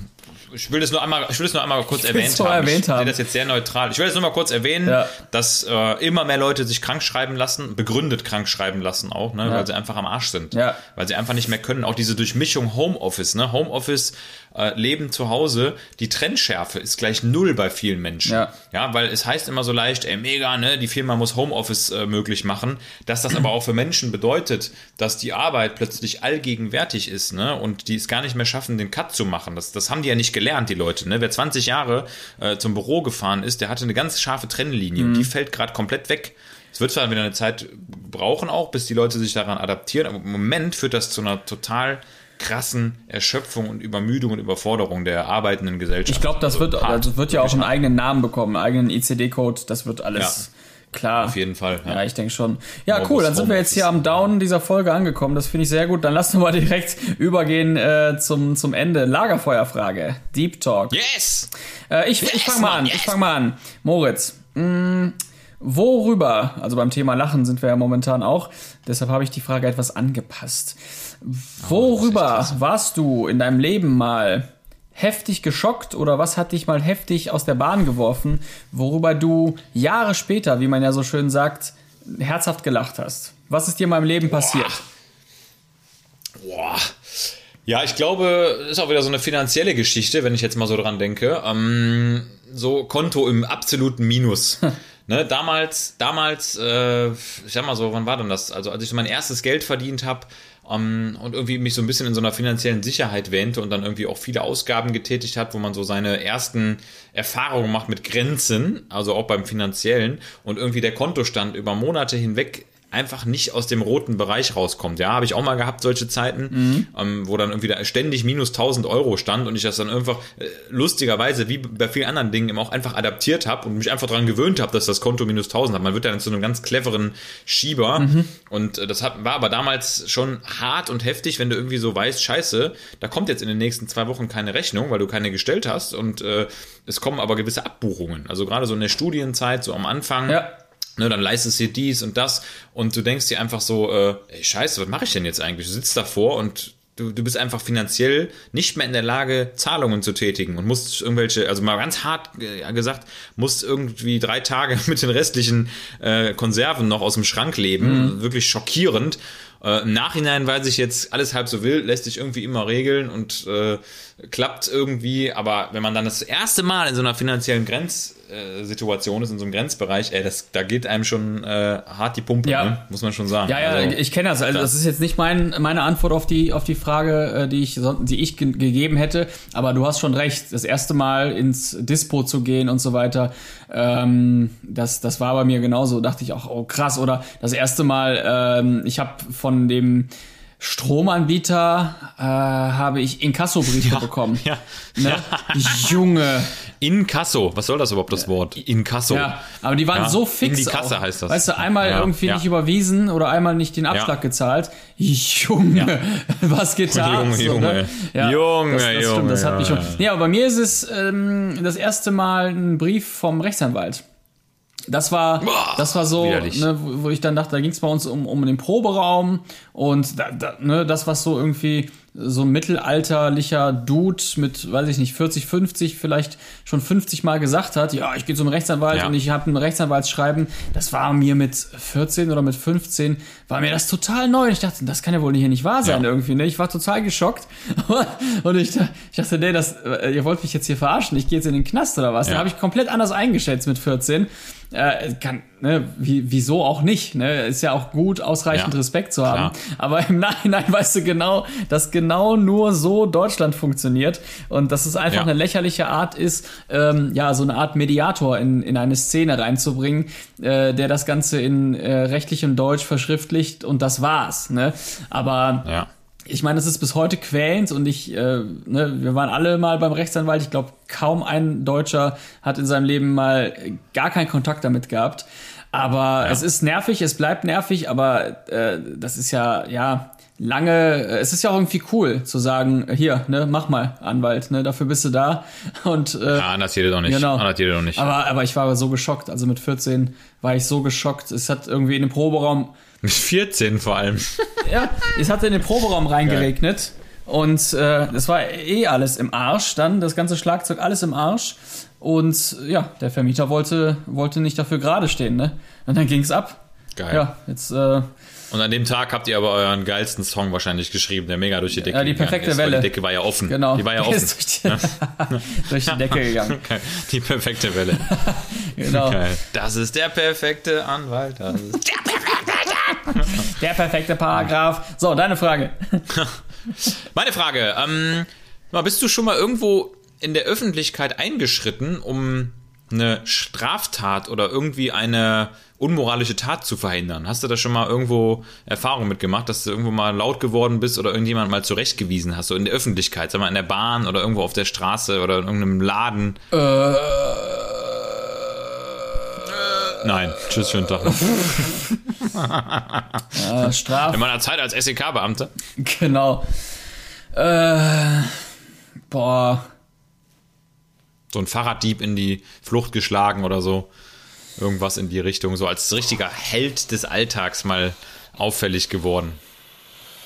ich will das nur einmal, ich will das nur einmal kurz erwähnt haben. erwähnt ich sehe haben. das jetzt sehr neutral. Ich will das nur mal kurz erwähnen, Ja. dass äh, immer mehr Leute sich krank schreiben lassen, begründet krank schreiben lassen auch, ne, weil sie einfach am Arsch sind. Ja. Weil sie einfach nicht mehr können. Auch diese Durchmischung Homeoffice, ne? Homeoffice, äh, Leben zu Hause, die Trennschärfe ist gleich null bei vielen Menschen. Ja. Ja, weil es heißt immer so leicht, ey, mega, ne, die Firma muss Homeoffice äh, möglich machen, dass das aber auch für Menschen bedeutet, dass die Arbeit plötzlich allgegenwärtig ist, ne, und die es gar nicht mehr schaffen, den Cut zu machen. Das, das haben die ja nicht gelernt, die Leute, ne. Wer 20 Jahre äh, zum Büro gefahren ist, der hatte eine ganz scharfe Trennlinie und die fällt gerade komplett weg. Es wird zwar wieder eine Zeit brauchen auch, bis die Leute sich daran adaptieren, aber im Moment führt das zu einer total krassen Erschöpfung und Übermüdung und Überforderung der arbeitenden Gesellschaft. Ich glaube, das wird, also wird ja auch einen eigenen Namen bekommen, einen eigenen ICD-Code, das wird alles klar. Auf jeden Fall. Ja, ich denke schon. Ja, Homeoffice, cool. Dann sind wir jetzt hier am Down dieser Folge angekommen. Das finde ich sehr gut. Dann lass uns mal direkt übergehen äh, zum, zum Ende. Lagerfeuerfrage. Deep Talk. Yes! Äh, ich ich Yes, fange mal an. yes. Ich fange mal an. Moritz, mh, worüber, also beim Thema Lachen sind wir ja momentan auch, deshalb habe ich die Frage etwas angepasst. Worüber warst du in deinem Leben mal heftig geschockt oder was hat dich mal heftig aus der Bahn geworfen, worüber du Jahre später, wie man ja so schön sagt, herzhaft gelacht hast? Was ist dir in meinem Leben passiert? Boah. Ja, ich glaube, ist auch wieder so eine finanzielle Geschichte, wenn ich jetzt mal so dran denke. Ähm, so Konto im absoluten Minus. ne, damals, damals, äh, ich sag mal so, wann war denn das? Also als ich mein erstes Geld verdient habe ähm, und irgendwie mich so ein bisschen in so einer finanziellen Sicherheit wähnte und dann irgendwie auch viele Ausgaben getätigt hat, wo man so seine ersten Erfahrungen macht mit Grenzen, also auch beim finanziellen. Und irgendwie der Kontostand über Monate hinweg einfach nicht aus dem roten Bereich rauskommt. Ja, habe ich auch mal gehabt, solche Zeiten, ähm, wo dann irgendwie da ständig minus 1000 Euro stand und ich das dann einfach äh, lustigerweise, wie bei vielen anderen Dingen, eben auch einfach adaptiert habe und mich einfach daran gewöhnt habe, dass das Konto minus 1000 hat. Man wird dann zu einem ganz cleveren Schieber und äh, das hat, war aber damals schon hart und heftig, wenn du irgendwie so weißt, scheiße, da kommt jetzt in den nächsten zwei Wochen keine Rechnung, weil du keine gestellt hast und äh, es kommen aber gewisse Abbuchungen. Also gerade so in der Studienzeit, so am Anfang. Ja. Ne, dann leistest du dir dies und das und du denkst dir einfach so, äh, ey, scheiße, was mache ich denn jetzt eigentlich? Du sitzt davor und du, du bist einfach finanziell nicht mehr in der Lage, Zahlungen zu tätigen und musst irgendwelche, also mal ganz hart äh, gesagt, musst irgendwie drei Tage mit den restlichen äh, Konserven noch aus dem Schrank leben. Wirklich schockierend. Äh, Im Nachhinein weiß ich jetzt, alles halb so wild, lässt sich irgendwie immer regeln und äh, klappt irgendwie, aber wenn man dann das erste Mal in so einer finanziellen Grenzsituation ist, in so einem Grenzbereich, ey, das, da geht einem schon äh, hart die Pumpe, Ja. ne? muss man schon sagen. Ja, ja, Also, ich kenne das. Also das ist jetzt nicht mein, meine Antwort auf die, auf die Frage, äh, die ich, die ich ge gegeben hätte. Aber du hast schon recht. Das erste Mal ins Dispo zu gehen und so weiter, ähm, das, das war bei mir genauso. Dachte ich auch, oh krass. Oder das erste Mal, ähm, ich habe von dem Stromanbieter äh, habe ich Inkassobriefe bekommen. ja. Ne? Junge. Inkasso, was soll das überhaupt, das Wort? Inkasso. Ja, aber die waren Ja, so fix. in die Kasse auch. heißt das. Weißt du, einmal Ja, irgendwie ja. nicht überwiesen oder einmal nicht den Abschlag gezahlt. Junge, was getan? Junge, Junge. Junge, das, das Stimmt, das hat mich schon. Junge. Nee, aber bei mir ist es ähm, das erste Mal ein Brief vom Rechtsanwalt. Das war, das war so, ne, wo, wo ich dann dachte, da ging es bei uns um, um den Proberaum und da, da, ne, das, was so irgendwie so ein mittelalterlicher Dude mit, weiß ich nicht, 40, 50 vielleicht schon 50 Mal gesagt hat, ja, ich gehe zum Rechtsanwalt Ja. und ich habe ein Rechtsanwaltsschreiben, das war mir mit 14 oder mit 15, war mir das total neu. Und ich dachte, das kann ja wohl hier nicht wahr sein Ja. irgendwie. Ne? Ich war total geschockt und ich, ich dachte, nee, das, äh, ihr wollt mich jetzt hier verarschen, ich gehe jetzt in den Knast oder was? Da Ja. habe ich komplett anders eingeschätzt mit 14. Äh, kann, ne, wie, wieso auch nicht? Ne? Ist ja auch gut, ausreichend Ja, Respekt zu haben. klar. Aber im Nachhinein weißt du genau, dass genau nur so Deutschland funktioniert und dass es einfach Ja. eine lächerliche Art ist, ähm, ja, so eine Art Mediator in, in eine Szene reinzubringen, äh, der das Ganze in äh, rechtlichem Deutsch verschriftlicht und das war's. Ne? Aber Ja. Ich meine, es ist bis heute quälend und ich, äh, ne, wir waren alle mal beim Rechtsanwalt. Ich glaube, kaum ein Deutscher hat in seinem Leben mal gar keinen Kontakt damit gehabt. Aber es ist nervig, es bleibt nervig, aber äh, das ist ja, ja, lange, äh, es ist ja auch irgendwie cool zu sagen, hier, ne, mach mal, Anwalt, ne, dafür bist du da. Und äh, Ja, anders es doch nicht. Genau. Anders es doch nicht. aber, aber ich war so geschockt. Also mit 14 war ich so geschockt. Es hat irgendwie in dem Proberaum Mit 14 vor allem. ja, es hat in den Proberaum reingeregnet. Und äh, es war eh alles im Arsch dann, das ganze Schlagzeug alles im Arsch. Und ja, der Vermieter wollte, wollte nicht dafür gerade stehen, ne? Und dann ging's ab. Geil. Ja, jetzt äh, Und an dem Tag habt ihr aber euren geilsten Song wahrscheinlich geschrieben, der mega durch die Decke Ja, die gegangen perfekte ist, Welle. Die Decke war ja offen. genau. Die war ja offen. durch die, durch die Decke gegangen. Okay. Die perfekte Welle. Genau. Geil. Das ist der perfekte Anwalt. Das ist Der perfekte Paragraph. So, deine Frage. Meine Frage, ähm, bist du schon mal irgendwo in der Öffentlichkeit eingeschritten, um eine Straftat oder irgendwie eine unmoralische Tat zu verhindern? Hast du da schon mal irgendwo Erfahrung mitgemacht, dass du irgendwo mal laut geworden bist oder irgendjemand mal zurechtgewiesen hast, so in der Öffentlichkeit, sag mal in der Bahn oder irgendwo auf der Straße oder in irgendeinem Laden? Nein, tschüss, schönen Tag noch. Äh, Straf. In meiner Zeit als SEK-Beamter. Genau. Äh, boah. so ein Fahrraddieb in die Flucht geschlagen oder so. Irgendwas in die Richtung, so als richtiger Held des Alltags mal auffällig geworden.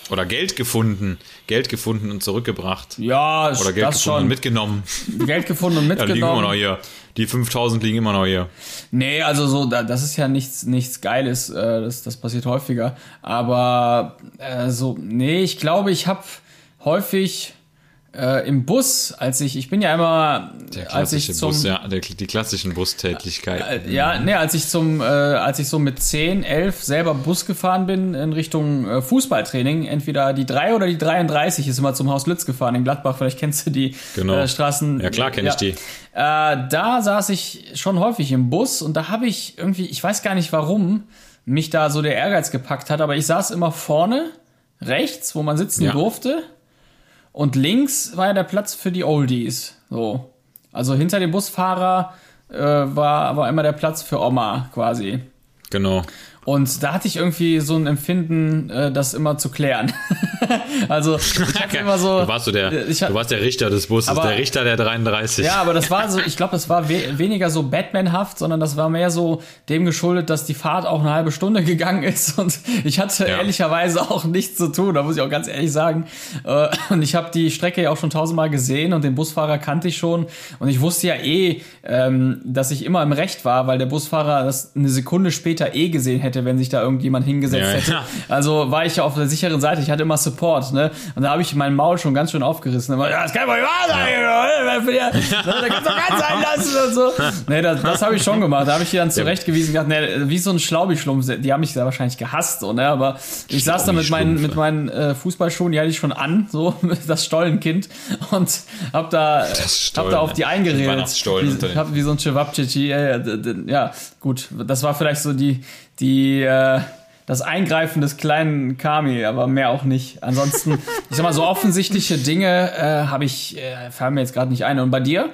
Oder Geld gefunden. Geld gefunden und zurückgebracht. Ja, Oder Geld das gefunden schon. und mitgenommen. Geld gefunden und Ja, liegen immer noch mitgenommen. hier. Die 5000 liegen immer noch hier. nee, also so, da- das ist ja nichts, nichts Geiles. Äh, das, das passiert häufiger. Aber äh, so, nee, ich glaube, ich habe häufig äh, im Bus, als ich, ich bin ja immer, Der als ich klassische zum, Bus, ja, der, die klassischen Bustätigkeiten. Äh, Ja, nee, als ich zum, äh, als ich so mit 10, 11 selber Bus gefahren bin in Richtung äh, Fußballtraining, entweder die 3 oder die 33 ist immer zum Haus Lütz gefahren in Gladbach, vielleicht kennst du die Genau. äh, Straßen. Ja, klar kenn ich die. Äh, da saß ich schon häufig im Bus und da habe ich irgendwie, ich weiß gar nicht warum, mich da so der Ehrgeiz gepackt hat, aber ich saß immer vorne, rechts, wo man sitzen Ja. durfte. Und links war ja der Platz für die Oldies. So. Also hinter dem Busfahrer äh, war, war immer der Platz für Oma quasi. Genau. Und da hatte ich irgendwie so ein Empfinden, äh, das immer zu klären. also ich hatte immer so. Du warst, so der, ich, du warst der Richter des Busses, Aber- der Richter der 33. ja, aber das war so, ich glaube, das war we weniger so Batman-haft, sondern das war mehr so dem geschuldet, dass die Fahrt auch eine halbe Stunde gegangen ist und ich hatte Ja. ehrlicherweise auch nichts zu tun, da muss ich auch ganz ehrlich sagen. Äh, Und ich habe die Strecke ja auch schon tausendmal gesehen und den Busfahrer kannte ich schon und ich wusste ja eh, ähm, dass ich immer im Recht war, weil der Busfahrer das eine Sekunde später eh gesehen hätte, wenn sich da irgendjemand hingesetzt Ja, hätte. ja. Also war ich ja auf der sicheren Seite, ich hatte immer Support, ne? Und da habe ich mein Maul schon ganz schön aufgerissen. Immer, ja, das kann doch nicht wahr sein, oder? Für die- da kannst du ganz sein lassen und so. Nee, das, das habe ich schon gemacht. Da habe ich die dann zurechtgewiesen und gedacht, nee, wie so ein Schlaubi-Schlumpf, die haben mich da wahrscheinlich gehasst, so, ne? Aber ich saß da mit meinen, mit meinen äh, Fußballschuhen, die hatte ich schon an, so, das Stollenkind und hab da, hab da auf die eingeredet. Weihnachtsstollen unter Wie, hab wie so ein Cevapcici, ja, ja, ja, gut, das war vielleicht so die, die, äh, das Eingreifen des kleinen Kami, aber mehr auch nicht. Ansonsten, ich sag mal, so offensichtliche Dinge äh, habe ich, äh, fallen mir jetzt gerade nicht ein. Und bei dir?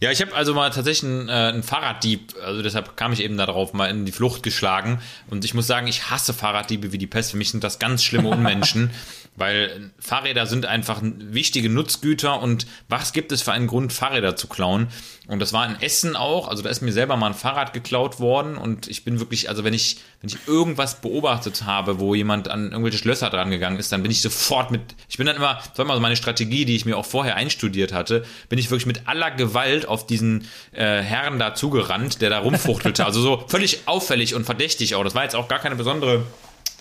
Ja, ich habe also mal tatsächlich einen, äh, einen Fahrraddieb, also deshalb kam ich eben darauf, mal in die Flucht geschlagen. Und ich muss sagen, ich hasse Fahrraddiebe wie die Pest. Für mich sind das ganz schlimme Unmenschen, weil Fahrräder sind einfach wichtige Nutzgüter und was gibt es für einen Grund, Fahrräder zu klauen? Und das war in Essen auch, also da ist mir selber mal ein Fahrrad geklaut worden und ich bin wirklich, also wenn ich, wenn ich irgendwas beobachtet habe, wo jemand an irgendwelche Schlösser dran gegangen ist, dann bin ich sofort mit, ich bin dann immer, das war immer so meine Strategie, die ich mir auch vorher einstudiert hatte, bin ich wirklich mit aller Gewalt auf diesen äh, Herrn da zugerannt, der da rumfuchtelte. Also so völlig auffällig und verdächtig auch. Das war jetzt auch gar keine besondere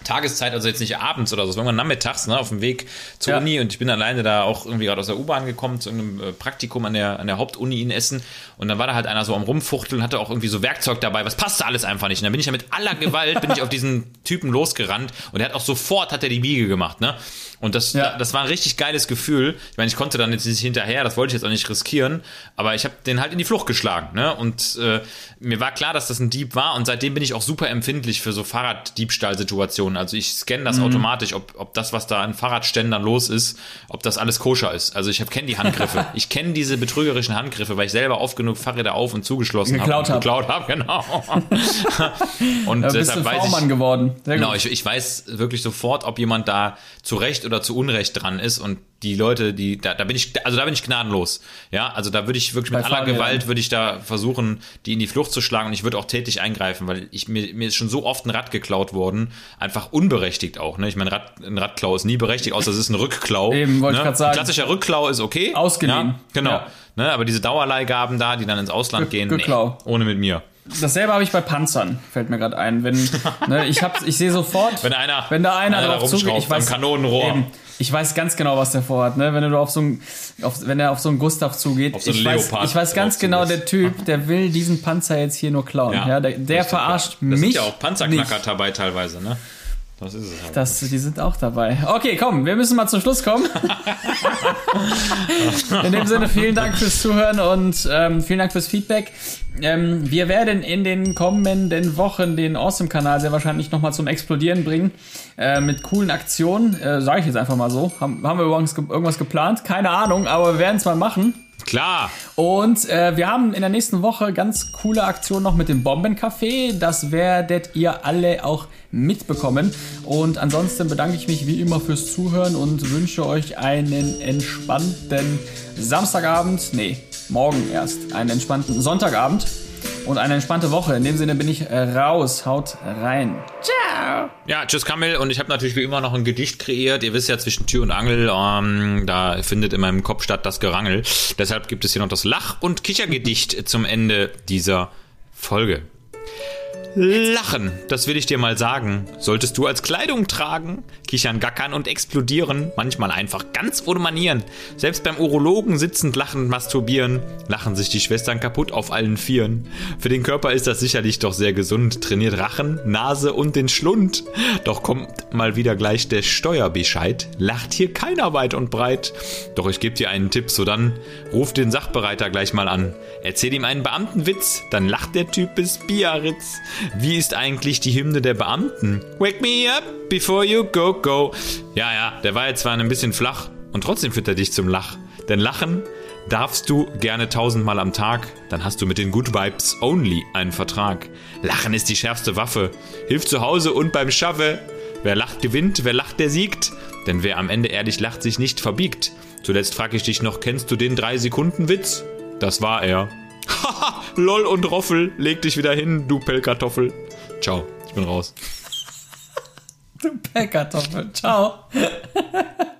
Tageszeit, also jetzt nicht abends oder so, war irgendwann nachmittags, ne, auf dem Weg zur Ja. Uni und ich bin alleine da auch irgendwie gerade aus der U-Bahn gekommen zu einem äh, Praktikum an der, an der Hauptuni in Essen und dann war da halt einer so am Rumfuchteln, hatte auch irgendwie so Werkzeug dabei, was passte alles einfach nicht. Und dann bin ich ja mit aller Gewalt, bin ich auf diesen Typen losgerannt und er hat auch sofort, hat er die Biege gemacht, ne. Und das, Ja. das war ein richtig geiles Gefühl. Ich meine, ich konnte dann jetzt nicht hinterher, das wollte ich jetzt auch nicht riskieren, aber ich habe den halt in die Flucht geschlagen. Ne? Und äh, mir war klar, dass das ein Dieb war und seitdem bin ich auch super empfindlich für so Fahrraddiebstahlsituationen. Also ich scanne das automatisch, ob, ob das, was da an Fahrradständern los ist, ob das alles koscher ist. Also ich kenne die Handgriffe. ich kenne diese betrügerischen Handgriffe, weil ich selber oft genug Fahrräder auf und zugeschlossen habe. Geklaut und hab. Geklaut habe, genau. und Da bist du deshalb weiß ich, V-Mann geworden. Sehr Genau, gut. ich, ich weiß wirklich sofort, ob jemand da zu Recht oder zu Unrecht dran ist und die Leute, die da, da bin ich, also da bin ich gnadenlos. Ja, also da würde ich wirklich Bei mit aller Fahrrädern. Gewalt würde ich da versuchen, die in die Flucht zu schlagen und ich würde auch tätig eingreifen, weil ich mir, mir ist schon so oft ein Rad geklaut worden, einfach unberechtigt auch. Ne? Ich meine, Rad, ein Radklau ist nie berechtigt, außer es ist ein Rückklau. Eben, wollte ne? ich grad sagen. Ein klassischer Rückklau ist okay. Ausgeliehen. Ja, genau. Ja. Ne? Aber diese Dauerleihgaben da, die dann ins Ausland Ge- gehen, nee, ohne mit mir. Dasselbe habe ich bei Panzern, fällt mir gerade ein. Wenn, ne, ich, hab, ich sehe sofort, Wenn einer- wenn da einer, einer drauf zugeht, ich weiß, Kanonenrohr. Eben, ich weiß ganz genau, was der vorhat. Ne? Wenn du auf so ein, auf, wenn er auf so einen Gustav zugeht, Auf so einen ich, weiß, ich weiß ganz genau, der Typ, der will diesen Panzer jetzt hier nur klauen. Ja, der der doch verarscht klar. Das mich. sind ja auch Panzerknacker nicht. dabei teilweise, ne? Das ist es halt. Das, die sind auch dabei. Okay, komm, wir müssen mal zum Schluss kommen. in dem Sinne, vielen Dank fürs Zuhören und ähm, vielen Dank fürs Feedback. Ähm, wir werden in den kommenden Wochen den Awesome-Kanal sehr wahrscheinlich nochmal zum Explodieren bringen. Äh, mit coolen Aktionen. Äh, Sage ich jetzt einfach mal so. Haben, haben wir übrigens ge irgendwas geplant? Keine Ahnung, aber wir werden es mal machen. Klar. Und äh, wir haben in der nächsten Woche ganz coole Aktion noch mit dem Bombencafé. Das werdet ihr alle auch mitbekommen. Und ansonsten bedanke ich mich wie immer fürs Zuhören und wünsche euch einen entspannten Samstagabend. Nee, morgen erst. Einen entspannten Sonntagabend. Und eine entspannte Woche. In dem Sinne bin ich äh, raus. Haut rein. Ja, tschüss Kamil und ich habe natürlich wie immer noch ein Gedicht kreiert. Ihr wisst ja, zwischen Tür und Angel, ähm, da findet in meinem Kopf statt das Gerangel. Deshalb gibt es hier noch das Lach- und Kichergedicht zum Ende dieser Folge. Lachen, das will ich dir mal sagen. Solltest du als Kleidung tragen, kichern, gackern und explodieren, manchmal einfach ganz ohne Manieren. Selbst beim Urologen sitzend lachend masturbieren, lachen sich die Schwestern kaputt auf allen Vieren. Für den Körper ist das sicherlich doch sehr gesund, trainiert Rachen, Nase und den Schlund. Doch kommt mal wieder gleich der Steuerbescheid, lacht hier keiner weit und breit. Doch ich gebe dir einen Tipp, so dann ruf den Sachbereiter gleich mal an. Erzähl ihm einen Beamtenwitz, dann lacht der Typ bis Biarritz. Wie ist eigentlich die Hymne der Beamten? Wake me up before you go, go. Ja, ja, der war jetzt zwar ein bisschen flach und trotzdem führt er dich zum Lach. Denn lachen darfst du gerne tausendmal am Tag, dann hast du mit den Good Vibes Only einen Vertrag. Lachen ist die schärfste Waffe, hilft zu Hause und beim Schaffe. Wer lacht, gewinnt, wer lacht, der siegt. Denn wer am Ende ehrlich lacht, sich nicht verbiegt. Zuletzt frag ich dich noch, kennst du den 3-Sekunden-Witz? Das war er. Haha, lol und Roffel, leg dich wieder hin, du Pellkartoffel. Ciao, ich bin raus. Du Pellkartoffel. Ciao.